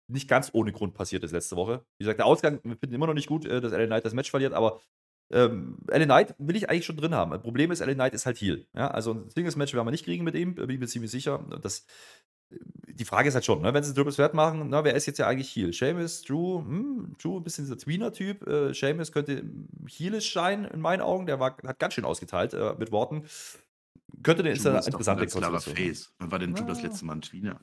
nicht ganz ohne Grund passiert ist letzte Woche. Wie gesagt, der Ausgang, wir finden immer noch nicht gut, äh, dass LA Knight das Match verliert, aber ähm, LA Knight will ich eigentlich schon drin haben. Das Problem ist, LA Knight ist halt Heal. Ja? Also ein Singles-Match werden wir nicht kriegen mit ihm, bin ich mir ziemlich sicher. Das, die Frage ist halt schon, ne? wenn sie ein Triple Threat machen, na, wer ist jetzt ja eigentlich Heal? Seamus, Drew, hm, Drew ein bisschen dieser Tweener-Typ. Äh, Seamus könnte Healish sein, in meinen Augen. Der war, hat ganz schön ausgeteilt äh, mit Worten. Könnte eine ist interessante klarer Face. Wann war denn Drew das letzte Mal ein Tweener?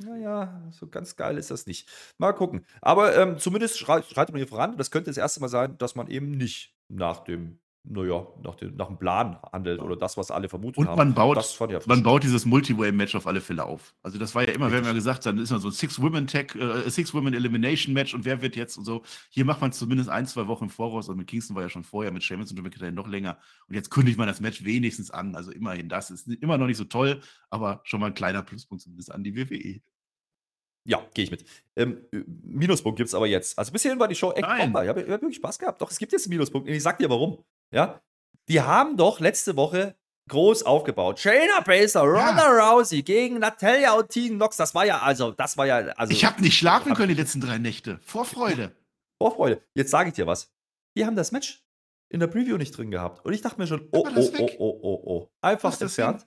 Naja, so ganz geil ist das nicht. Mal gucken. Aber ähm, zumindest schreitet man hier voran. Das könnte das erste Mal sein, dass man eben nicht nach dem, naja, nach dem, nach dem Plan handelt oder das, was alle vermutet Und haben. man baut, man baut dieses Multi-Way-Match auf alle Fälle auf. Also das war ja immer, wir haben ja gesagt, dann ist man so ein Six-Women-Tag, äh, Six-Women-Elimination-Match und wer wird jetzt und so. Hier macht man es zumindest ein, zwei Wochen im Voraus. Also mit Kingston war ja schon vorher, mit Sheamus und McIntyre noch länger. Und jetzt kündigt man das Match wenigstens an. Also immerhin, das ist immer noch nicht so toll, aber schon mal ein kleiner Pluspunkt zumindest an die WWE. Ja, gehe ich mit. Ähm, äh, Minuspunkt gibt es aber jetzt. Also bisher war die Show echt Nein. bomber. Ich habe hab wirklich Spaß gehabt. Doch, es gibt jetzt einen Minuspunkt. Und ich sag dir warum. Ja? Die haben doch letzte Woche groß aufgebaut. Shayna Baszler, Ronda Rousey gegen Natalia und Tegan Nox. Das war ja, also, das war ja, also. ich habe nicht schlafen hab- können die letzten drei Nächte. Vor Freude. Vorfreude. Jetzt sage ich dir was. Die haben das Match in der Preview nicht drin gehabt. Und ich dachte mir schon, oh, oh, oh, oh, oh, oh. Einfach entfernt.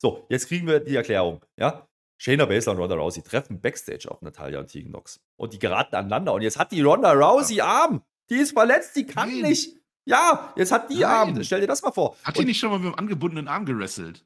So, jetzt kriegen wir die Erklärung. Ja? Shayna Baszler und Ronda Rousey treffen Backstage auf Natalia und Tegan Nox. Und die geraten aneinander. Und jetzt hat die Ronda Rousey Arm. Die ist verletzt, die kann Nein. nicht. Ja, jetzt hat die Nein. Arm. Stell dir das mal vor. Hat die Und nicht schon mal mit dem angebundenen Arm gerasselt?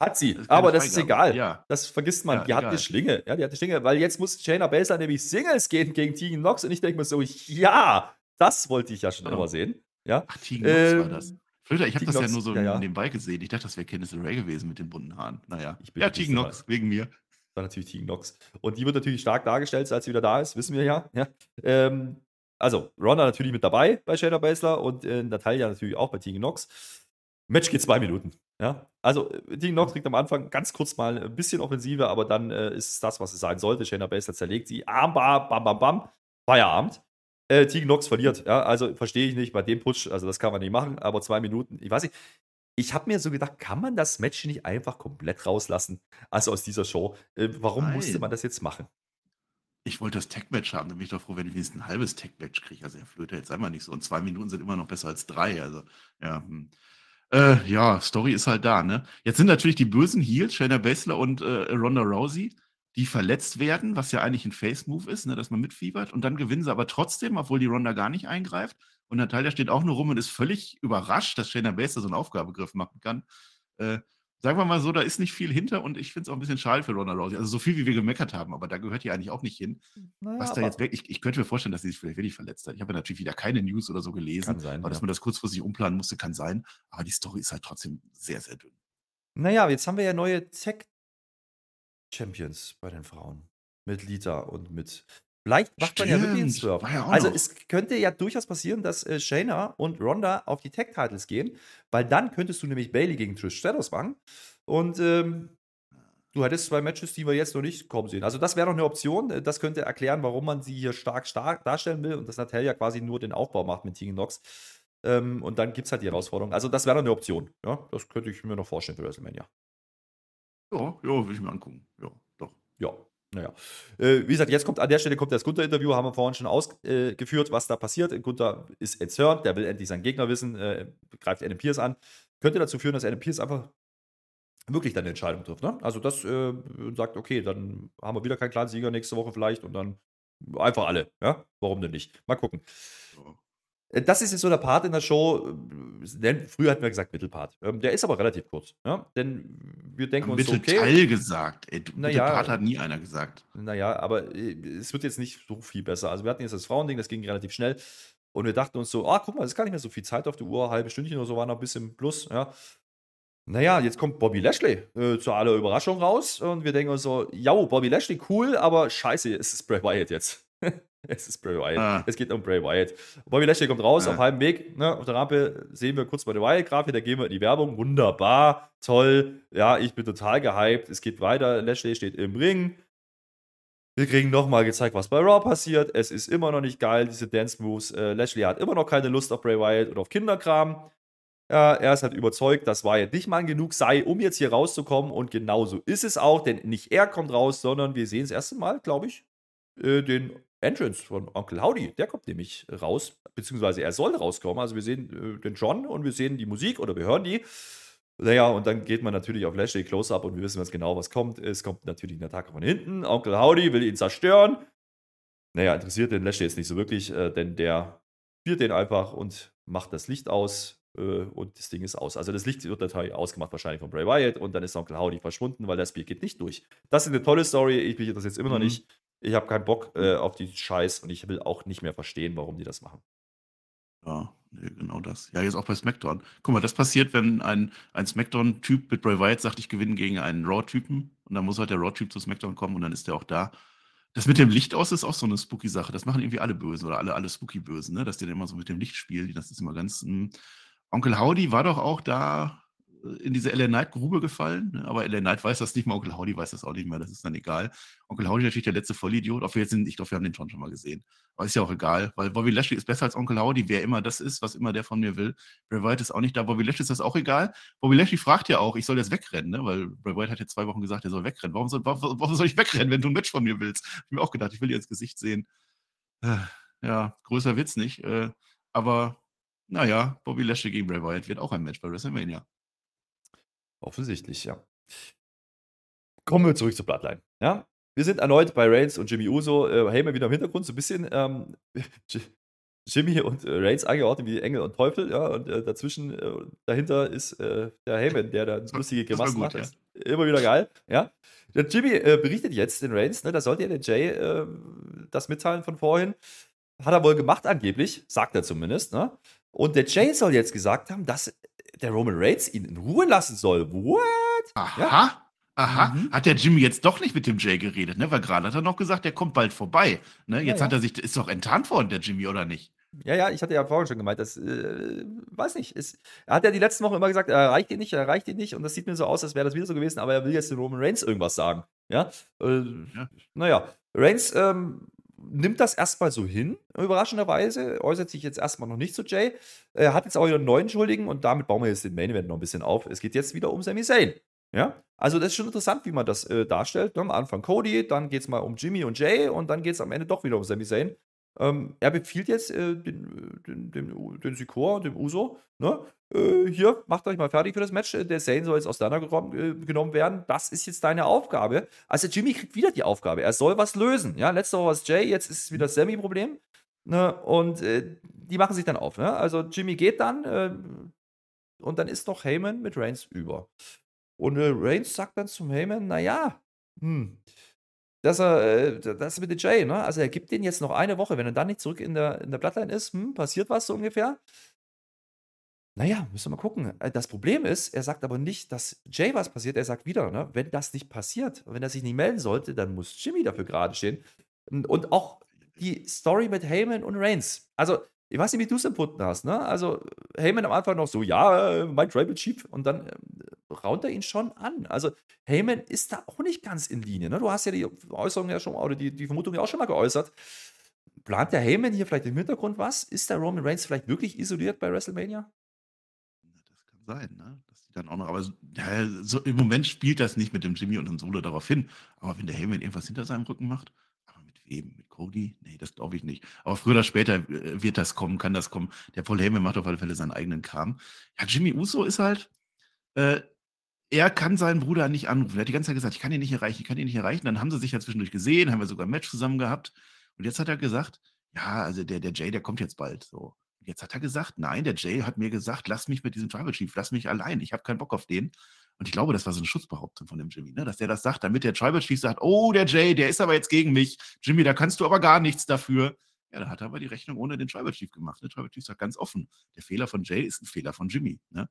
hat sie. Das ist Aber das ist Freigabe. egal. Ja. Das vergisst man. Ja, die hat egal. eine Schlinge. Ja, die hat eine Schlinge. Weil jetzt muss Shayna Baszler nämlich Singles gehen gegen Tegan Nox. Und ich denke mir so, ja, das wollte ich ja schon Oh. immer sehen. Ja. Ach, Tegan Nox war Ähm, das. Flöter, ich habe das ja nur so ja, nebenbei gesehen. Ich dachte, das wäre Candice LeRae gewesen mit den bunten Haaren. Naja. Ich bin ja, Tegan Nox, wegen mir. war natürlich Tegan Nox. Und die wird natürlich stark dargestellt, als sie wieder da ist, wissen wir ja. ja. Ähm, also, Ronda natürlich mit dabei bei Shayna Baszler und äh, Natalia natürlich auch bei Tegan Nox. Match geht zwei Minuten. Ja, also äh, Tegan Nox kriegt am Anfang ganz kurz mal ein bisschen Offensive, aber dann äh, ist es das, was es sein sollte. Shayna Baszler zerlegt sie. Armbar, bam, bam, bam. Feierabend. Äh, Tegan Nox verliert. Ja, also verstehe ich nicht bei dem Push. Also, das kann man nicht machen, aber zwei Minuten. Ich weiß nicht. Ich habe mir so gedacht, kann man das Match nicht einfach komplett rauslassen? Also aus dieser Show. Äh, warum musste Nein. man das jetzt machen? Ich wollte das Tech-Match haben, dann bin ich doch froh, wenn ich wenigstens ein halbes Tech-Match kriege. Also, Herr Flöter, jetzt einmal nicht so. Und zwei Minuten sind immer noch besser als drei. Also, ja. Hm. Äh, ja, Story ist halt da, ne? Jetzt sind natürlich die bösen Heels, Shayna Baszler und äh, Ronda Rousey, die verletzt werden, was ja eigentlich ein Face-Move ist, ne, dass man mitfiebert. Und dann gewinnen sie aber trotzdem, obwohl die Ronda gar nicht eingreift. Und Natalia steht auch nur rum und ist völlig überrascht, dass Shayna Baszler so einen Aufgabegriff machen kann. Äh, sagen wir mal so, da ist nicht viel hinter und ich finde es auch ein bisschen schade für Ronda Rousey. Also so viel, wie wir gemeckert haben, aber da gehört die eigentlich auch nicht hin. Was da jetzt wirklich, ich, ich könnte mir vorstellen, dass sie sich vielleicht wirklich verletzt hat. Ich habe ja natürlich wieder keine News oder so gelesen, Kann sein, aber dass ja. man das kurzfristig umplanen musste, kann sein. Aber die Story ist halt trotzdem sehr, sehr dünn. Naja, jetzt haben wir ja neue Tech-Champions bei den Frauen. Mit Lita und mit. Vielleicht macht man ja wirklich einen Stimmt, Swerve. ja Also noch. es könnte ja durchaus passieren, dass äh, Shayna und Ronda auf die Tech-Titles gehen, weil dann könntest du nämlich Bailey gegen Trish Stratus machen. Und ähm, du hättest zwei Matches, die wir jetzt noch nicht kommen sehen. Also das wäre noch eine Option. Äh, Das könnte erklären, warum man sie hier stark, stark darstellen will und dass Natalia quasi nur den Aufbau macht mit Tegan Nox. Ähm, und dann gibt es halt die Herausforderung. Also das wäre noch eine Option. Ja, das könnte ich mir noch vorstellen für WrestleMania. Ja, ja, will ich mir angucken. Ja, doch. Ja. Naja. Äh, wie gesagt, jetzt kommt an der Stelle kommt das Gunther-Interview, haben wir vorhin schon ausgeführt, was da passiert. Gunther ist erzürnt, der will endlich seinen Gegner wissen, äh, greift Adam Pierce an. Könnte dazu führen, dass Adam Pierce einfach wirklich dann eine Entscheidung trifft. Ne? Also das äh, sagt, okay, dann haben wir wieder keinen klaren Sieger nächste Woche vielleicht und dann einfach alle. Ja? Warum denn nicht? Mal gucken. Äh, das ist jetzt so der Part in der Show. Denn früher hatten wir gesagt Mittelpart. Ähm, der ist aber relativ kurz. Ja? Denn wir denken uns so, okay. Mittelteil gesagt. Ey, naja, Mittelpart hat nie einer gesagt. Naja, aber äh, es wird jetzt nicht so viel besser. Also wir hatten jetzt das Frauending, das ging relativ schnell. Und wir dachten uns so, ah, guck mal, es ist gar nicht mehr so viel Zeit auf der Uhr, halbe Stündchen oder so war noch ein bisschen plus, ja. Naja, jetzt kommt Bobby Lashley äh, zu aller Überraschung raus und wir denken uns so, ja, Bobby Lashley, cool, aber scheiße, es ist Bray Wyatt jetzt. es ist Bray Wyatt. Ah. Es geht um Bray Wyatt. Bobby Lashley kommt raus, ah. auf halbem Weg, ne, auf der Rampe sehen wir kurz bei der Wyatt-Grafik, da gehen wir in die Werbung, wunderbar, toll, ja, ich bin total gehypt, es geht weiter, Lashley steht im Ring, wir kriegen nochmal gezeigt, was bei Raw passiert. Es ist immer noch nicht geil, diese Dance-Moves. Äh, Lashley hat immer noch keine Lust auf Bray Wyatt oder auf Kinderkram. Ja, er ist halt überzeugt, dass Wyatt nicht mal genug sei, um jetzt hier rauszukommen. Und genauso ist es auch, denn nicht er kommt raus, sondern wir sehen das erste Mal, glaube ich, äh, den Entrance von Onkel Howdy. Der kommt nämlich raus, beziehungsweise er soll rauskommen. Also wir sehen äh, den John und wir sehen die Musik oder wir hören die. Naja, und dann geht man natürlich auf Lashley Close-Up und wir wissen ganz genau, was kommt. Es kommt natürlich eine Attacke von hinten. Onkel Howdy will ihn zerstören. Naja, interessiert den Lashley jetzt nicht so wirklich, äh, denn der spielt den einfach und macht das Licht aus äh, und das Ding ist aus. Also das Licht wird natürlich ausgemacht wahrscheinlich von Bray Wyatt und dann ist Onkel Howdy verschwunden, weil das Spiel geht nicht durch. Das ist eine tolle Story. Ich will das jetzt immer mhm. noch nicht. Ich habe keinen Bock äh, auf die Scheiß und ich will auch nicht mehr verstehen, warum die das machen. Ja, nee, genau das. Ja, jetzt auch bei SmackDown. Guck mal, das passiert, wenn ein, ein SmackDown-Typ mit Bray Wyatt sagt, ich gewinne gegen einen Raw-Typen. Und dann muss halt der Raw-Typ zu SmackDown kommen und dann ist der auch da. Das mit dem Licht aus ist auch so eine spooky Sache. Das machen irgendwie alle Bösen oder alle, alle spooky Bösen, ne? dass die dann immer so mit dem Licht spielen. Das ist immer ganz. Hm. Onkel Howdy war doch auch da in diese LA Knight Grube gefallen, ne? aber LA Knight weiß das nicht mehr, Onkel Howdy weiß das auch nicht mehr, das ist dann egal. Onkel Howdy ist natürlich der letzte Vollidiot, auch wir sind, ich glaube, wir haben den schon schon mal gesehen. Aber ist ja auch egal, weil Bobby Lashley ist besser als Onkel Howdy, wer immer das ist, was immer der von mir will. Bray Wyatt ist auch nicht da, Bobby Lashley ist das auch egal. Bobby Lashley fragt ja auch, ich soll jetzt wegrennen, ne? weil Bray Wyatt hat ja zwei Wochen gesagt, er soll wegrennen. Warum soll, warum soll ich wegrennen, wenn du ein Match von mir willst? Ich habe mir auch gedacht, ich will dir ins Gesicht sehen. Äh, ja, größer Witz nicht. Äh, aber naja, Bobby Lashley gegen Bray Wyatt wird auch ein Match bei WrestleMania. Offensichtlich, ja. Kommen wir zurück zur Bloodline. Ja? Wir sind erneut bei Reigns und Jimmy Uso. Äh, Heyman wieder im Hintergrund, so ein bisschen ähm, Jimmy und äh, Reigns angeordnet wie Engel und Teufel. Ja? Und äh, dazwischen, äh, dahinter ist äh, der Heyman, der da lustige Grimassen macht. Ja. Immer wieder geil. Ja? Der Jimmy äh, berichtet jetzt den Reigns, ne, da sollte ja der Jay äh, das mitteilen von vorhin. Hat er wohl gemacht, angeblich, sagt er zumindest. Ne? Und der Jay soll jetzt gesagt haben, dass der Roman Reigns ihn in Ruhe lassen soll. What? Aha. Ja? Aha, mhm. hat der Jimmy jetzt doch nicht mit dem Jay geredet, ne? Weil gerade hat er noch gesagt, der kommt bald vorbei. Ne? Jetzt ja, hat er sich, ist doch enttarnt worden, der Jimmy, oder nicht? Ja, ja, ich hatte ja vorhin schon gemeint, das, äh, weiß nicht, ist, er hat ja die letzten Wochen immer gesagt, er erreicht ihn nicht, er erreicht ihn nicht und das sieht mir so aus, als wäre das wieder so gewesen, aber er will jetzt den Roman Reigns irgendwas sagen. Ja, äh, ja. naja, Reigns ähm, nimmt das erstmal so hin, überraschenderweise. Äußert sich jetzt erstmal noch nicht zu Jay. Er hat jetzt auch einen neuen Schuldigen und damit bauen wir jetzt den Main Event noch ein bisschen auf. Es geht jetzt wieder um Sami Zayn. Ja, also das ist schon interessant, wie man das äh, darstellt. Ne? Am Anfang Cody, dann geht es mal um Jimmy und Jay und dann geht es am Ende doch wieder um Sami Zayn. Ähm, er befiehlt jetzt äh, den, den, den, den Sikor und dem Uso, ne? äh, hier, macht euch mal fertig für das Match. Der Zane soll jetzt auseinandergenommen äh, genommen werden. Das ist jetzt deine Aufgabe. Also Jimmy kriegt wieder die Aufgabe. Er soll was lösen. Ja, letzte Woche war es Jay, jetzt ist es wieder Sammy-Problem. Ne? Und äh, die machen sich dann auf. Ne? Also Jimmy geht dann äh, und dann ist noch Heyman mit Reigns über. Und äh, Reigns sagt dann zum Heyman, naja, hm, dass er, äh, das mit Jay, ne? Also er gibt den jetzt noch eine Woche. Wenn er dann nicht zurück in der, in der Bloodline ist, hm, passiert was so ungefähr. Naja, müssen wir mal gucken. Äh, das Problem ist, er sagt aber nicht, dass Jay was passiert. Er sagt wieder, ne, wenn das nicht passiert, wenn er sich nicht melden sollte, dann muss Jimmy dafür gerade stehen. Und auch die Story mit Heyman und Reigns. Also, ich weiß nicht, wie du es empfunden hast, ne? Also, Heyman am Anfang noch so, ja, mein Tribal Chief. Und dann äh, raunt er ihn schon an. Also, Heyman ist da auch nicht ganz in Linie, ne? Du hast ja die Äußerung ja schon, oder die, die Vermutung ja auch schon mal geäußert. Plant der Heyman hier vielleicht im Hintergrund was? Ist der Roman Reigns vielleicht wirklich isoliert bei WrestleMania? sein, ne? Dass die dann auch noch, aber ja, so, im Moment spielt das nicht mit dem Jimmy und dem Solo darauf hin. Aber wenn der Heyman irgendwas hinter seinem Rücken macht, wem? Mit Cody? Nee, das glaube ich nicht. Aber früher oder später äh, wird das kommen, kann das kommen. Der Paul Heyman macht auf alle Fälle seinen eigenen Kram. Ja, Jimmy Uso ist halt, äh, er kann seinen Bruder nicht anrufen. Er hat die ganze Zeit gesagt, ich kann ihn nicht erreichen, ich kann ihn nicht erreichen. Dann haben sie sich ja zwischendurch gesehen, haben wir sogar ein Match zusammen gehabt. Und jetzt hat er gesagt, ja, also der, der Jay, der kommt jetzt bald. So. Jetzt hat er gesagt, nein, der Jay hat mir gesagt, lass mich mit diesem Tribal Chief, lass mich allein, ich habe keinen Bock auf den. Und ich glaube, das war so eine Schutzbehauptung von dem Jimmy, ne? dass der das sagt, damit der Tribal Chief sagt, oh, der Jay, der ist aber jetzt gegen mich. Jimmy, da kannst du aber gar nichts dafür. Ja, da hat er aber die Rechnung ohne den Tribal Chief gemacht. Der ne? Tribal Chief sagt ganz offen, der Fehler von Jay ist ein Fehler von Jimmy. Ne?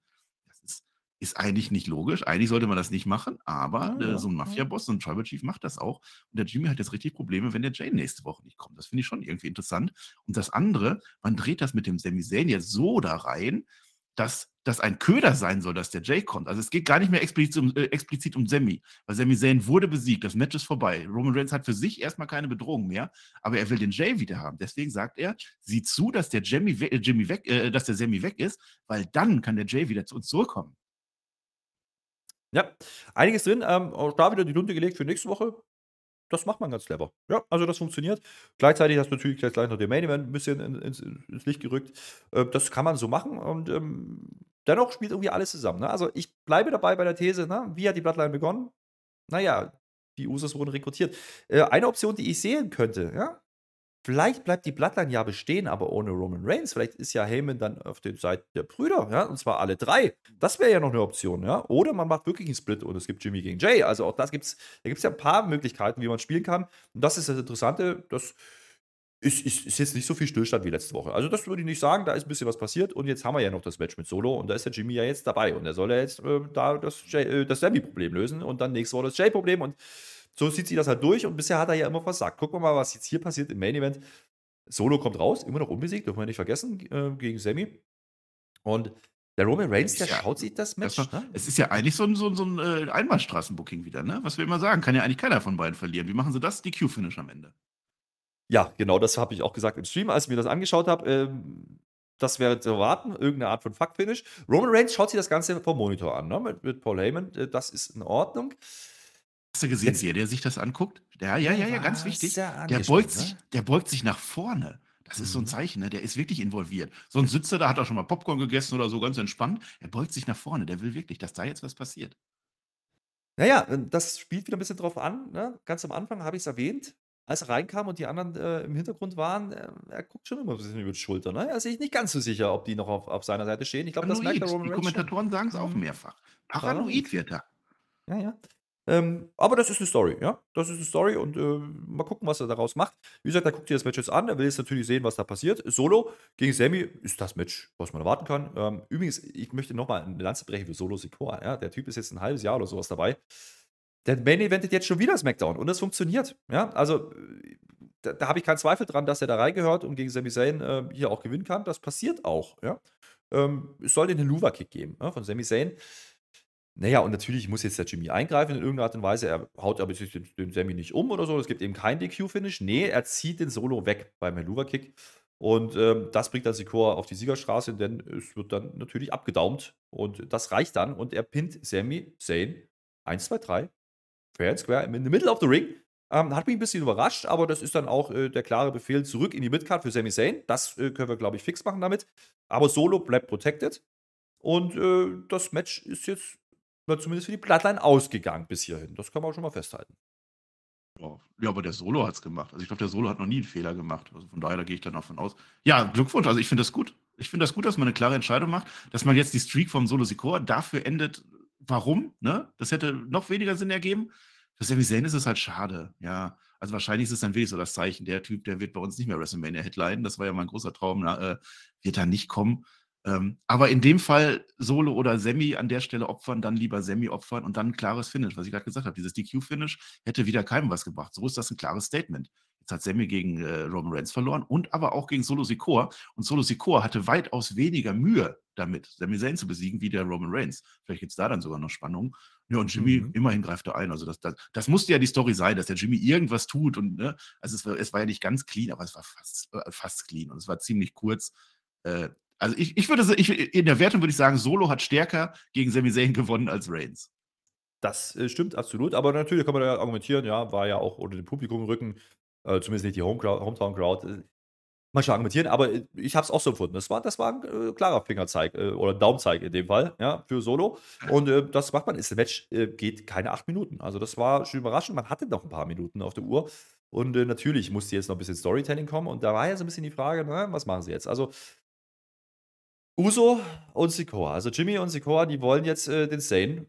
Ist eigentlich nicht logisch. Eigentlich sollte man das nicht machen, aber äh, so ein Mafia-Boss, so ein Tribal Chief macht das auch. Und der Jimmy hat jetzt richtig Probleme, wenn der Jay nächste Woche nicht kommt. Das finde ich schon irgendwie interessant. Und das andere, man dreht das mit dem Sami Zayn jetzt so da rein, dass das ein Köder sein soll, dass der Jay kommt. Also es geht gar nicht mehr explizit um, äh, explizit um Sammy, weil Sami Zayn wurde besiegt, das Match ist vorbei. Roman Reigns hat für sich erstmal keine Bedrohung mehr, aber er will den Jay wieder haben. Deswegen sagt er, sieh zu, dass der Jimmy, äh, Jimmy weg, äh, dass der Sammy weg ist, weil dann kann der Jay wieder zu uns zurückkommen. Ja, einiges drin. Ähm, auch da wieder die Lunte gelegt für nächste Woche. Das macht man ganz clever. Ja, also das funktioniert. Gleichzeitig hast du natürlich gleich noch den Main Event ein bisschen ins, ins Licht gerückt. Äh, das kann man so machen und ähm, dennoch spielt irgendwie alles zusammen. Ne? Also ich bleibe dabei bei der These, ne? wie hat die Bloodline begonnen? Naja, die Usos wurden rekrutiert. Äh, eine Option, die ich sehen könnte, ja, Vielleicht bleibt die Bloodline ja bestehen, aber ohne Roman Reigns. Vielleicht ist ja Heyman dann auf der Seite der Brüder, ja, und zwar alle drei. Das wäre ja noch eine Option, ja. Oder man macht wirklich einen Split und es gibt Jimmy gegen Jay. Also auch das gibt's, da gibt es ja ein paar Möglichkeiten, wie man spielen kann. Und das ist das Interessante, das ist, ist, ist, jetzt nicht so viel Stillstand wie letzte Woche. Also, das würde ich nicht sagen, da ist ein bisschen was passiert und jetzt haben wir ja noch das Match mit Solo und da ist der Jimmy ja jetzt dabei und er soll ja jetzt äh, da das, äh, das Sammy-Problem lösen und dann nächste Woche das Jay-Problem und so zieht sich das halt durch und bisher hat er ja immer versagt. Gucken wir mal, was jetzt hier passiert im Main Event. Solo kommt raus, immer noch unbesiegt, dürfen wir nicht vergessen, äh, gegen Sammy. Und der Roman Reigns, der ja, schaut sich das Match. Das ne? Es ist ja eigentlich so ein, so ein, so ein äh, Einbahnstraßenbooking wieder, ne? Was wir immer sagen, kann ja eigentlich keiner von beiden verlieren. Wie machen sie das? Die Q-Finish am Ende. Ja, genau, das habe ich auch gesagt im Stream, als ich mir das angeschaut habe. Ähm, das wäre zu erwarten, irgendeine Art von Fuck-Finish. Roman Reigns schaut sich das Ganze vom Monitor an, ne? mit, mit Paul Heyman. Äh, das ist in Ordnung. Hast du gesehen, wie der sich das anguckt? Ja, ja, ja, ja, ganz wichtig. Der beugt, sich, ne? der beugt sich nach vorne. Das ist so ein mhm. Zeichen, ne? der ist wirklich involviert. So ein Sitzer, da hat er schon mal Popcorn gegessen oder so, ganz entspannt. Er beugt sich nach vorne, der will wirklich, dass da jetzt was passiert. Naja, das spielt wieder ein bisschen drauf an. Ne? Ganz am Anfang habe ich es erwähnt, als er reinkam und die anderen äh, im Hintergrund waren, äh, er guckt schon immer ein bisschen über die Schulter. Ne? Er ist sich nicht ganz so sicher, ob die noch auf, auf seiner Seite stehen. Ich glaube, das merkt der Roman Die Kommentatoren sagen es auch mhm. mehrfach. Paranoid wird er. Ja, ja. Ähm, aber das ist eine Story, ja. Das ist eine Story und äh, mal gucken, was er daraus macht. Wie gesagt, er guckt sich das Match jetzt an. Er will jetzt natürlich sehen, was da passiert. Solo gegen Sammy ist das Match, was man erwarten kann. Ähm, übrigens, ich möchte nochmal eine Lanze brechen für Solo Sikoa. Ja? Der Typ ist jetzt ein halbes Jahr oder sowas dabei. Der Main eventet jetzt schon wieder SmackDown und das funktioniert. Ja, also da, da habe ich keinen Zweifel dran, dass er da reingehört und gegen Sami Zayn äh, hier auch gewinnen kann. Das passiert auch. Ja, ähm, es soll den Helluva-Kick geben ja, von Sami Zayn. Naja, und natürlich muss jetzt der Jimmy eingreifen in irgendeiner Art und Weise. Er haut aber den, den Sammy nicht um oder so. Es gibt eben kein DQ-Finish. Nee, er zieht den Solo weg beim Helluva-Kick. Und ähm, das bringt dann Sikora auf die Siegerstraße, denn es wird dann natürlich abgedaumt. Und das reicht dann. Und er pinnt Sammy Zayn 1, 2, 3. Fair and square in the middle of the ring. Ähm, hat mich ein bisschen überrascht, aber das ist dann auch äh, der klare Befehl zurück in die Midcard für Sami Zayn. Das äh, können wir, glaube ich, fix machen damit. Aber Solo bleibt protected. Und äh, das Match ist jetzt oder zumindest für die Bloodline ausgegangen bis hierhin. Das kann man auch schon mal festhalten. Ja, aber der Solo hat es gemacht. Also ich glaube, der Solo hat noch nie einen Fehler gemacht. Also von daher, da gehe ich dann auch von aus. Ja, Glückwunsch. Also ich finde das gut. Ich finde das gut, dass man eine klare Entscheidung macht, dass man jetzt die Streak vom Solo Sikor dafür endet. Warum? Ne? Das hätte noch weniger Sinn ergeben. Für Sami Zayn ist es halt schade. Ja, also wahrscheinlich ist es dann wirklich so das Zeichen. Der Typ, der wird bei uns nicht mehr WrestleMania Headline. Das war ja mein großer Traum. Na, äh, wird da nicht kommen. Ähm, aber in dem Fall Solo oder Semi an der Stelle opfern, dann lieber Semi opfern und dann ein klares Finish, was ich gerade gesagt habe. Dieses DQ-Finish hätte wieder keinem was gebracht. So ist das ein klares Statement. Jetzt hat Semi gegen äh, Roman Reigns verloren und aber auch gegen Solo Sikoa. Und Solo Sikoa hatte weitaus weniger Mühe damit, Sami Zayn zu besiegen, wie der Roman Reigns. Vielleicht gibt es da dann sogar noch Spannung. Ja, und Jimmy, mhm. immerhin greift er ein. Also das, das, das, musste ja die Story sein, dass der Jimmy irgendwas tut. Und ne, also es war, es war ja nicht ganz clean, aber es war fast, äh, fast clean und es war ziemlich kurz. Äh, Also ich, ich würde ich, in der Wertung würde ich sagen, Solo hat stärker gegen Sami Zayn gewonnen als Reigns. Das äh, stimmt absolut, aber natürlich kann man ja argumentieren, ja, war ja auch unter dem Publikum im Rücken, äh, zumindest nicht die Home Hometown Crowd. Äh, man schon argumentieren, aber äh, ich habe es auch so empfunden. Das war, das war ein äh, klarer Fingerzeig äh, oder Daumenzeig in dem Fall, ja, für Solo. Und äh, das macht man. Das Match äh, geht keine acht Minuten. Also, das war schon überraschend. Man hatte noch ein paar Minuten auf der Uhr. Und äh, natürlich musste jetzt noch ein bisschen Storytelling kommen. Und da war ja so ein bisschen die Frage, na, was machen sie jetzt? Also, Uso und Sikoa. Also, Jimmy und Sikoa, die wollen jetzt den Sane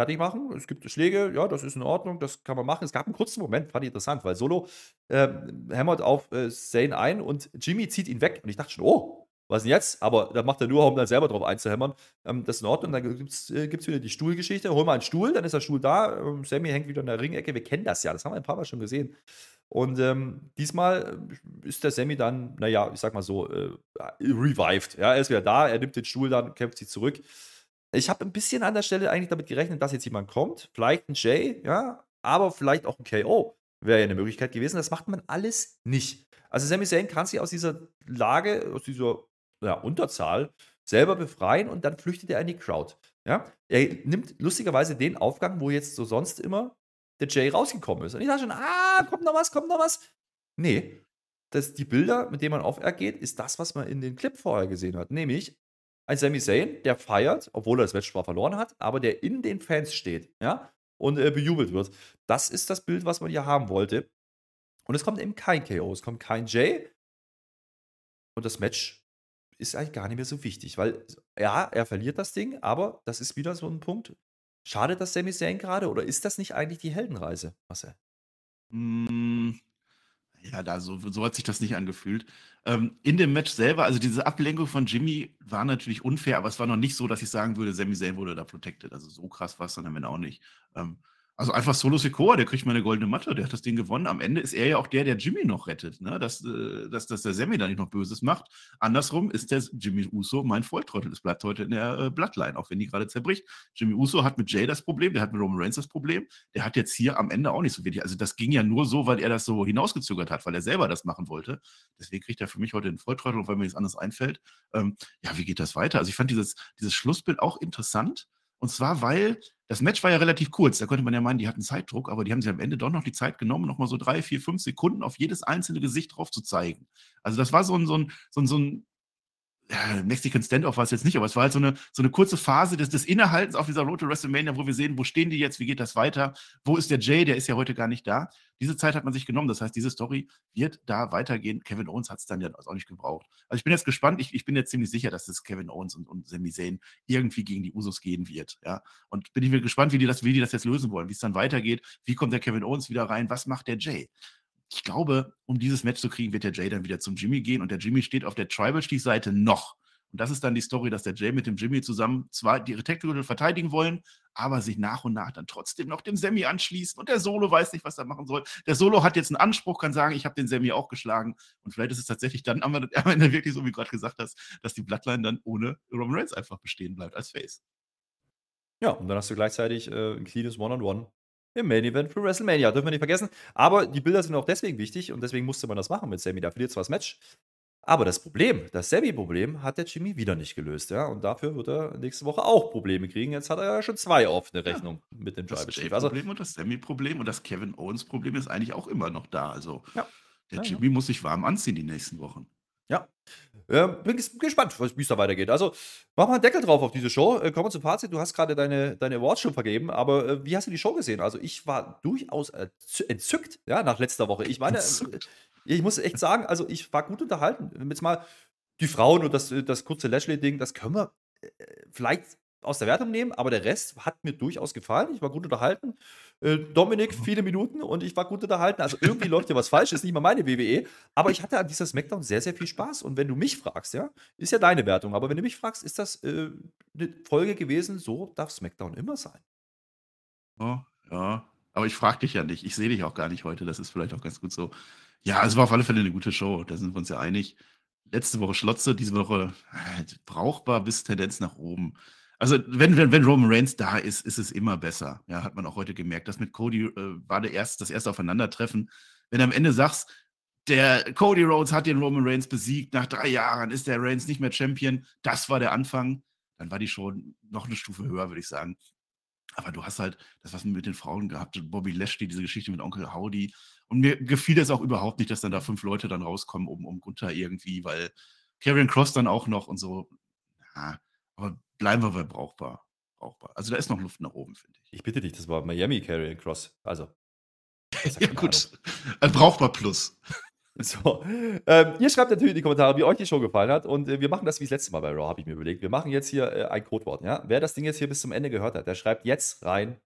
fertig machen. Es gibt Schläge, ja, das ist in Ordnung, das kann man machen. Es gab einen kurzen Moment, fand ich interessant, weil Solo äh, hämmert auf äh, Zane ein und Jimmy zieht ihn weg. Und ich dachte schon, oh, was denn jetzt? Aber da macht er nur, um dann selber drauf einzuhämmern. Ähm, das ist in Ordnung. Dann gibt es äh, wieder die Stuhlgeschichte. Hol mal einen Stuhl, dann ist der Stuhl da. Ähm, Sammy hängt wieder in der Ringecke. Wir kennen das ja, das haben wir ein paar Mal schon gesehen. Und ähm, diesmal äh, ist der Sammy dann, naja, ich sag mal so, äh, revived. Ja, er ist wieder da, er nimmt den Stuhl dann, kämpft sich zurück. Ich habe ein bisschen an der Stelle eigentlich damit gerechnet, dass jetzt jemand kommt. Vielleicht ein Jay, ja, aber vielleicht auch ein KO. Wäre ja eine Möglichkeit gewesen. Das macht man alles nicht. Also Sami Zayn kann sich aus dieser Lage, aus dieser ja, Unterzahl selber befreien und dann flüchtet er in die Crowd. Ja? Er nimmt lustigerweise den Aufgang, wo jetzt so sonst immer der Jay rausgekommen ist. Und ich dachte schon, ah, kommt noch was, kommt noch was. Nee, das, die Bilder, mit denen man auf er geht, ist das, was man in den Clip vorher gesehen hat. Nämlich ein Sami Zayn, der feiert, obwohl er das Match zwar verloren hat, aber der in den Fans steht, ja, und äh, bejubelt wird. Das ist das Bild, was man hier haben wollte. Und es kommt eben kein KO, es kommt kein Jay. Und das Match ist eigentlich gar nicht mehr so wichtig, weil ja, er verliert das Ding, aber das ist wieder so ein Punkt. Schadet das Sami Zayn gerade oder ist das nicht eigentlich die Heldenreise, Marcel? Mm, ja, da so, so hat sich das nicht angefühlt. Ähm, in dem Match selber, also diese Ablenkung von Jimmy war natürlich unfair, aber es war noch nicht so, dass ich sagen würde, Sami Zayn wurde da protected. Also so krass war es dann am Ende auch nicht. Ähm, also einfach Solo Sikoa, der kriegt mal eine goldene Matte, der hat das Ding gewonnen. Am Ende ist er ja auch der, der Jimmy noch rettet, ne? dass, äh, dass, dass der Sammy da nicht noch Böses macht. Andersrum ist der Jimmy Uso mein Volltrottel. Es bleibt heute in der äh, Bloodline, auch wenn die gerade zerbricht. Jimmy Uso hat mit Jay das Problem, der hat mit Roman Reigns das Problem. Der hat jetzt hier am Ende auch nicht so wenig. Also das ging ja nur so, weil er das so hinausgezögert hat, weil er selber das machen wollte. Deswegen kriegt er für mich heute einen Volltrottel, weil mir nichts anderes einfällt. Ähm, ja, wie geht das weiter? Also ich fand dieses, dieses Schlussbild auch interessant. Und zwar, weil das Match war ja relativ kurz. Da könnte man ja meinen, die hatten Zeitdruck, aber die haben sich am Ende doch noch die Zeit genommen, nochmal so drei, vier, fünf Sekunden auf jedes einzelne Gesicht drauf zu zeigen. Also das war so ein, so ein, so ein, so ein ja, Mexican Standoff war es jetzt nicht, aber es war halt so eine, so eine kurze Phase des, des Innehaltens auf dieser Road to WrestleMania, wo wir sehen, wo stehen die jetzt, wie geht das weiter, wo ist der Jay, der ist ja heute gar nicht da. Diese Zeit hat man sich genommen, das heißt, diese Story wird da weitergehen. Kevin Owens hat es dann ja auch nicht gebraucht. Also ich bin jetzt gespannt, ich, ich bin jetzt ziemlich sicher, dass das Kevin Owens und, und Sami Zayn irgendwie gegen die Usos gehen wird. Ja? Und bin ich mir gespannt, wie die, das, wie die das jetzt lösen wollen, wie es dann weitergeht, wie kommt der Kevin Owens wieder rein, was macht der Jay ich glaube, um dieses Match zu kriegen, wird der Jay dann wieder zum Jimmy gehen und der Jimmy steht auf der Tribal-Stiefseite noch. Und das ist dann die Story, dass der Jay mit dem Jimmy zusammen zwar die Tag verteidigen wollen, aber sich nach und nach dann trotzdem noch dem Sammy anschließen. Und der Solo weiß nicht, was er machen soll. Der Solo hat jetzt einen Anspruch, kann sagen, ich habe den Sammy auch geschlagen. Und vielleicht ist es tatsächlich dann am Ende wirklich so, wie du gerade gesagt hast, dass die Bloodline dann ohne Roman Reigns einfach bestehen bleibt als Face. Ja, und dann hast du gleichzeitig äh, ein cleanes One-on-One -on -One im Main Event für WrestleMania. Dürfen wir nicht vergessen. Aber die Bilder sind auch deswegen wichtig und deswegen musste man das machen mit Sammy. Da verliert zwar das Match, aber das Problem, das Sammy-Problem, hat der Jimmy wieder nicht gelöst, ja. Und dafür wird er nächste Woche auch Probleme kriegen. Jetzt hat er ja schon zwei offene Rechnung ja, mit dem Tribal Chief. Also, Problem und das Sammy-Problem und das Kevin Owens-Problem ist eigentlich auch immer noch da. Also ja. der ja, Jimmy muss sich warm anziehen die nächsten Wochen. Ja. Äh, bin gespannt, wie es da weitergeht. Also, mach mal einen Deckel drauf auf diese Show. Äh, kommen wir zum Fazit. Du hast gerade deine, deine Awards schon vergeben, aber äh, wie hast du die Show gesehen? Also, ich war durchaus entzückt, ja, nach letzter Woche. Ich meine, entzückt ich muss echt sagen, also ich war gut unterhalten. Jetzt mal die Frauen und das, das kurze Lashley-Ding, das können wir äh, vielleicht aus der Wertung nehmen, aber der Rest hat mir durchaus gefallen. Ich war gut unterhalten. Äh, Dominik, mhm. viele Minuten und ich war gut unterhalten. Also irgendwie läuft hier was falsch, ist nicht mal meine WWE. Aber ich hatte an dieser Smackdown sehr, sehr viel Spaß. Und wenn du mich fragst, ja, ist ja deine Wertung, aber wenn du mich fragst, ist das äh, eine Folge gewesen, so darf Smackdown immer sein. Ja, ja. Aber ich frage dich ja nicht. Ich sehe dich auch gar nicht heute. Das ist vielleicht auch ganz gut so. Ja, es war auf alle Fälle eine gute Show, da sind wir uns ja einig. Letzte Woche Schlotze, diese Woche äh, brauchbar bis Tendenz nach oben. Also, wenn, wenn, wenn Roman Reigns da ist, ist es immer besser. Ja, hat man auch heute gemerkt. Das mit Cody äh, war der erst, das erste Aufeinandertreffen. Wenn du am Ende sagst, der Cody Rhodes hat den Roman Reigns besiegt. Nach drei Jahren ist der Reigns nicht mehr Champion. Das war der Anfang. Dann war die schon noch eine Stufe höher, würde ich sagen. Aber du hast halt das, was mit den Frauen gehabt, Bobby Lashley, diese Geschichte mit Onkel Howdy. Und mir gefiel das auch überhaupt nicht, dass dann da fünf Leute dann rauskommen, um, um Gunther irgendwie, weil Karrion Cross dann auch noch und so. Ja, aber bleiben wir bei brauchbar. brauchbar. Also da ist noch Luft nach oben, finde ich. Ich bitte dich, das war Miami Karrion Cross. Also. Ja, gut. Ein brauchbar Plus. So. Ähm, ihr schreibt natürlich in die Kommentare, wie euch die Show gefallen hat. Und äh, wir machen das wie das letzte Mal bei Raw, habe ich mir überlegt. Wir machen jetzt hier äh, ein Codewort. Ja? Wer das Ding jetzt hier bis zum Ende gehört hat, der schreibt jetzt rein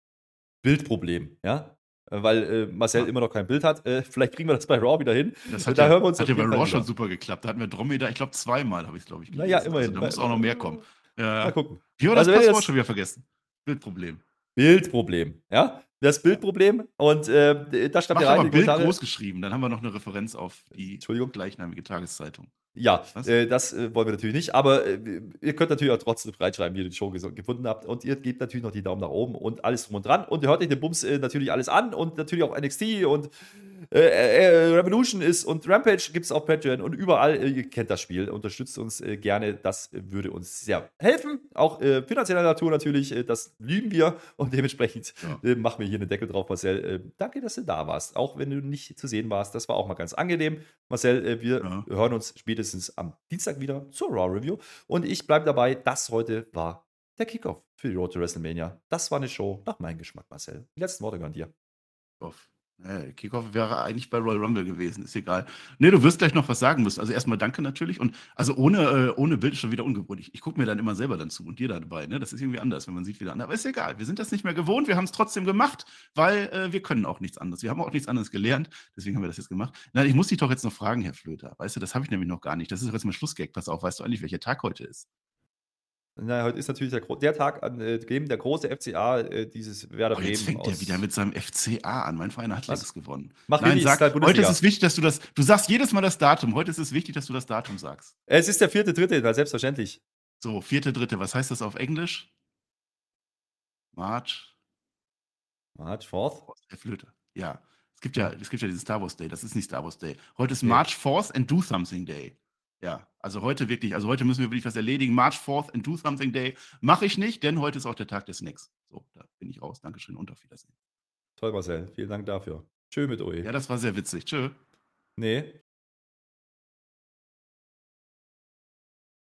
Bildproblem. Ja? Äh, weil äh, Marcel ja. immer noch kein Bild hat. Äh, vielleicht kriegen wir das bei Raw wieder hin. Das hat, da ja, hören wir uns hat ja bei Raw schon super geklappt. Da hatten wir Dromeda, ich glaube, zweimal habe ich es, glaube ich, gelesen. Naja, immerhin. Also, da muss auch noch mehr kommen. Ja. Mal gucken. Wie war das also, Passwort schon wieder vergessen? Bildproblem. Bildproblem, ja? Das Bildproblem und äh, da stand Mach ja rein. Bild groß geschrieben, dann haben wir noch eine Referenz auf die gleichnamige Tageszeitung. Ja, äh, das äh, wollen wir natürlich nicht, aber äh, ihr könnt natürlich auch trotzdem reinschreiben, wie ihr die Show gefunden habt und ihr gebt natürlich noch die Daumen nach oben und alles drum und dran und ihr hört euch den Bums äh, natürlich alles an und natürlich auch NXT und äh, äh, Revolution ist und Rampage gibt es auf Patreon und überall, ihr kennt das Spiel, unterstützt uns gerne, das würde uns sehr helfen, auch finanzieller Natur natürlich, das lieben wir und dementsprechend ja. machen wir hier einen Deckel drauf, Marcel. danke, dass du da warst, auch wenn du nicht zu sehen warst, das war auch mal ganz angenehm. Marcel, wir ja. hören uns spätestens spätestens am Dienstag wieder zur Raw Review. Und ich bleibe dabei, das heute war der Kickoff für die Road to WrestleMania. Das war eine Show nach meinem Geschmack, Marcel. Die letzten Worte gehören dir. Off. Nee, Kickoff wäre eigentlich bei Royal Rumble gewesen, ist egal. Nee, du wirst gleich noch was sagen müssen. Also erstmal danke natürlich. Und also ohne, äh, ohne Bild ist schon wieder ungewohnt. Ich, ich gucke mir dann immer selber dann zu und dir da dabei. Ne? Das ist irgendwie anders, wenn man sieht wieder an. Aber ist egal. Wir sind das nicht mehr gewohnt. Wir haben es trotzdem gemacht, weil äh, wir können auch nichts anderes. Wir haben auch nichts anderes gelernt. Deswegen haben wir das jetzt gemacht. Nein, ich muss dich doch jetzt noch fragen, Herr Flöter. Weißt du, das habe ich nämlich noch gar nicht. Das ist doch jetzt mal Schlussgag. Pass auf, weißt du eigentlich, welcher Tag heute ist? Na, heute ist natürlich der, der Tag, an äh, dem der große FCA äh, dieses Werder oh, jetzt fängt der wieder mit seinem FCA an. Mein Verein hat das gewonnen. Mach Nein, sag, heute ist es wichtig, dass du das, du sagst jedes Mal das Datum. Heute ist es wichtig, dass du das Datum sagst. Es ist der vierte, dritte, selbstverständlich. So, vierte, dritte. Was heißt das auf Englisch? March. March 4th? Herr Flöte. Ja. Es gibt ja, es gibt ja diesen Star Wars Day. Das ist nicht Star Wars Day. Heute ist March 4th and Do Something Day. Ja, also heute wirklich, also heute müssen wir wirklich was erledigen. March 4th and Do Something Day mache ich nicht, denn heute ist auch der Tag des Snacks. So, da bin ich raus. Dankeschön und auf Wiedersehen. Toll, Marcel. Vielen Dank dafür. Tschö mit euch. Ja, das war sehr witzig. Tschö. Nee,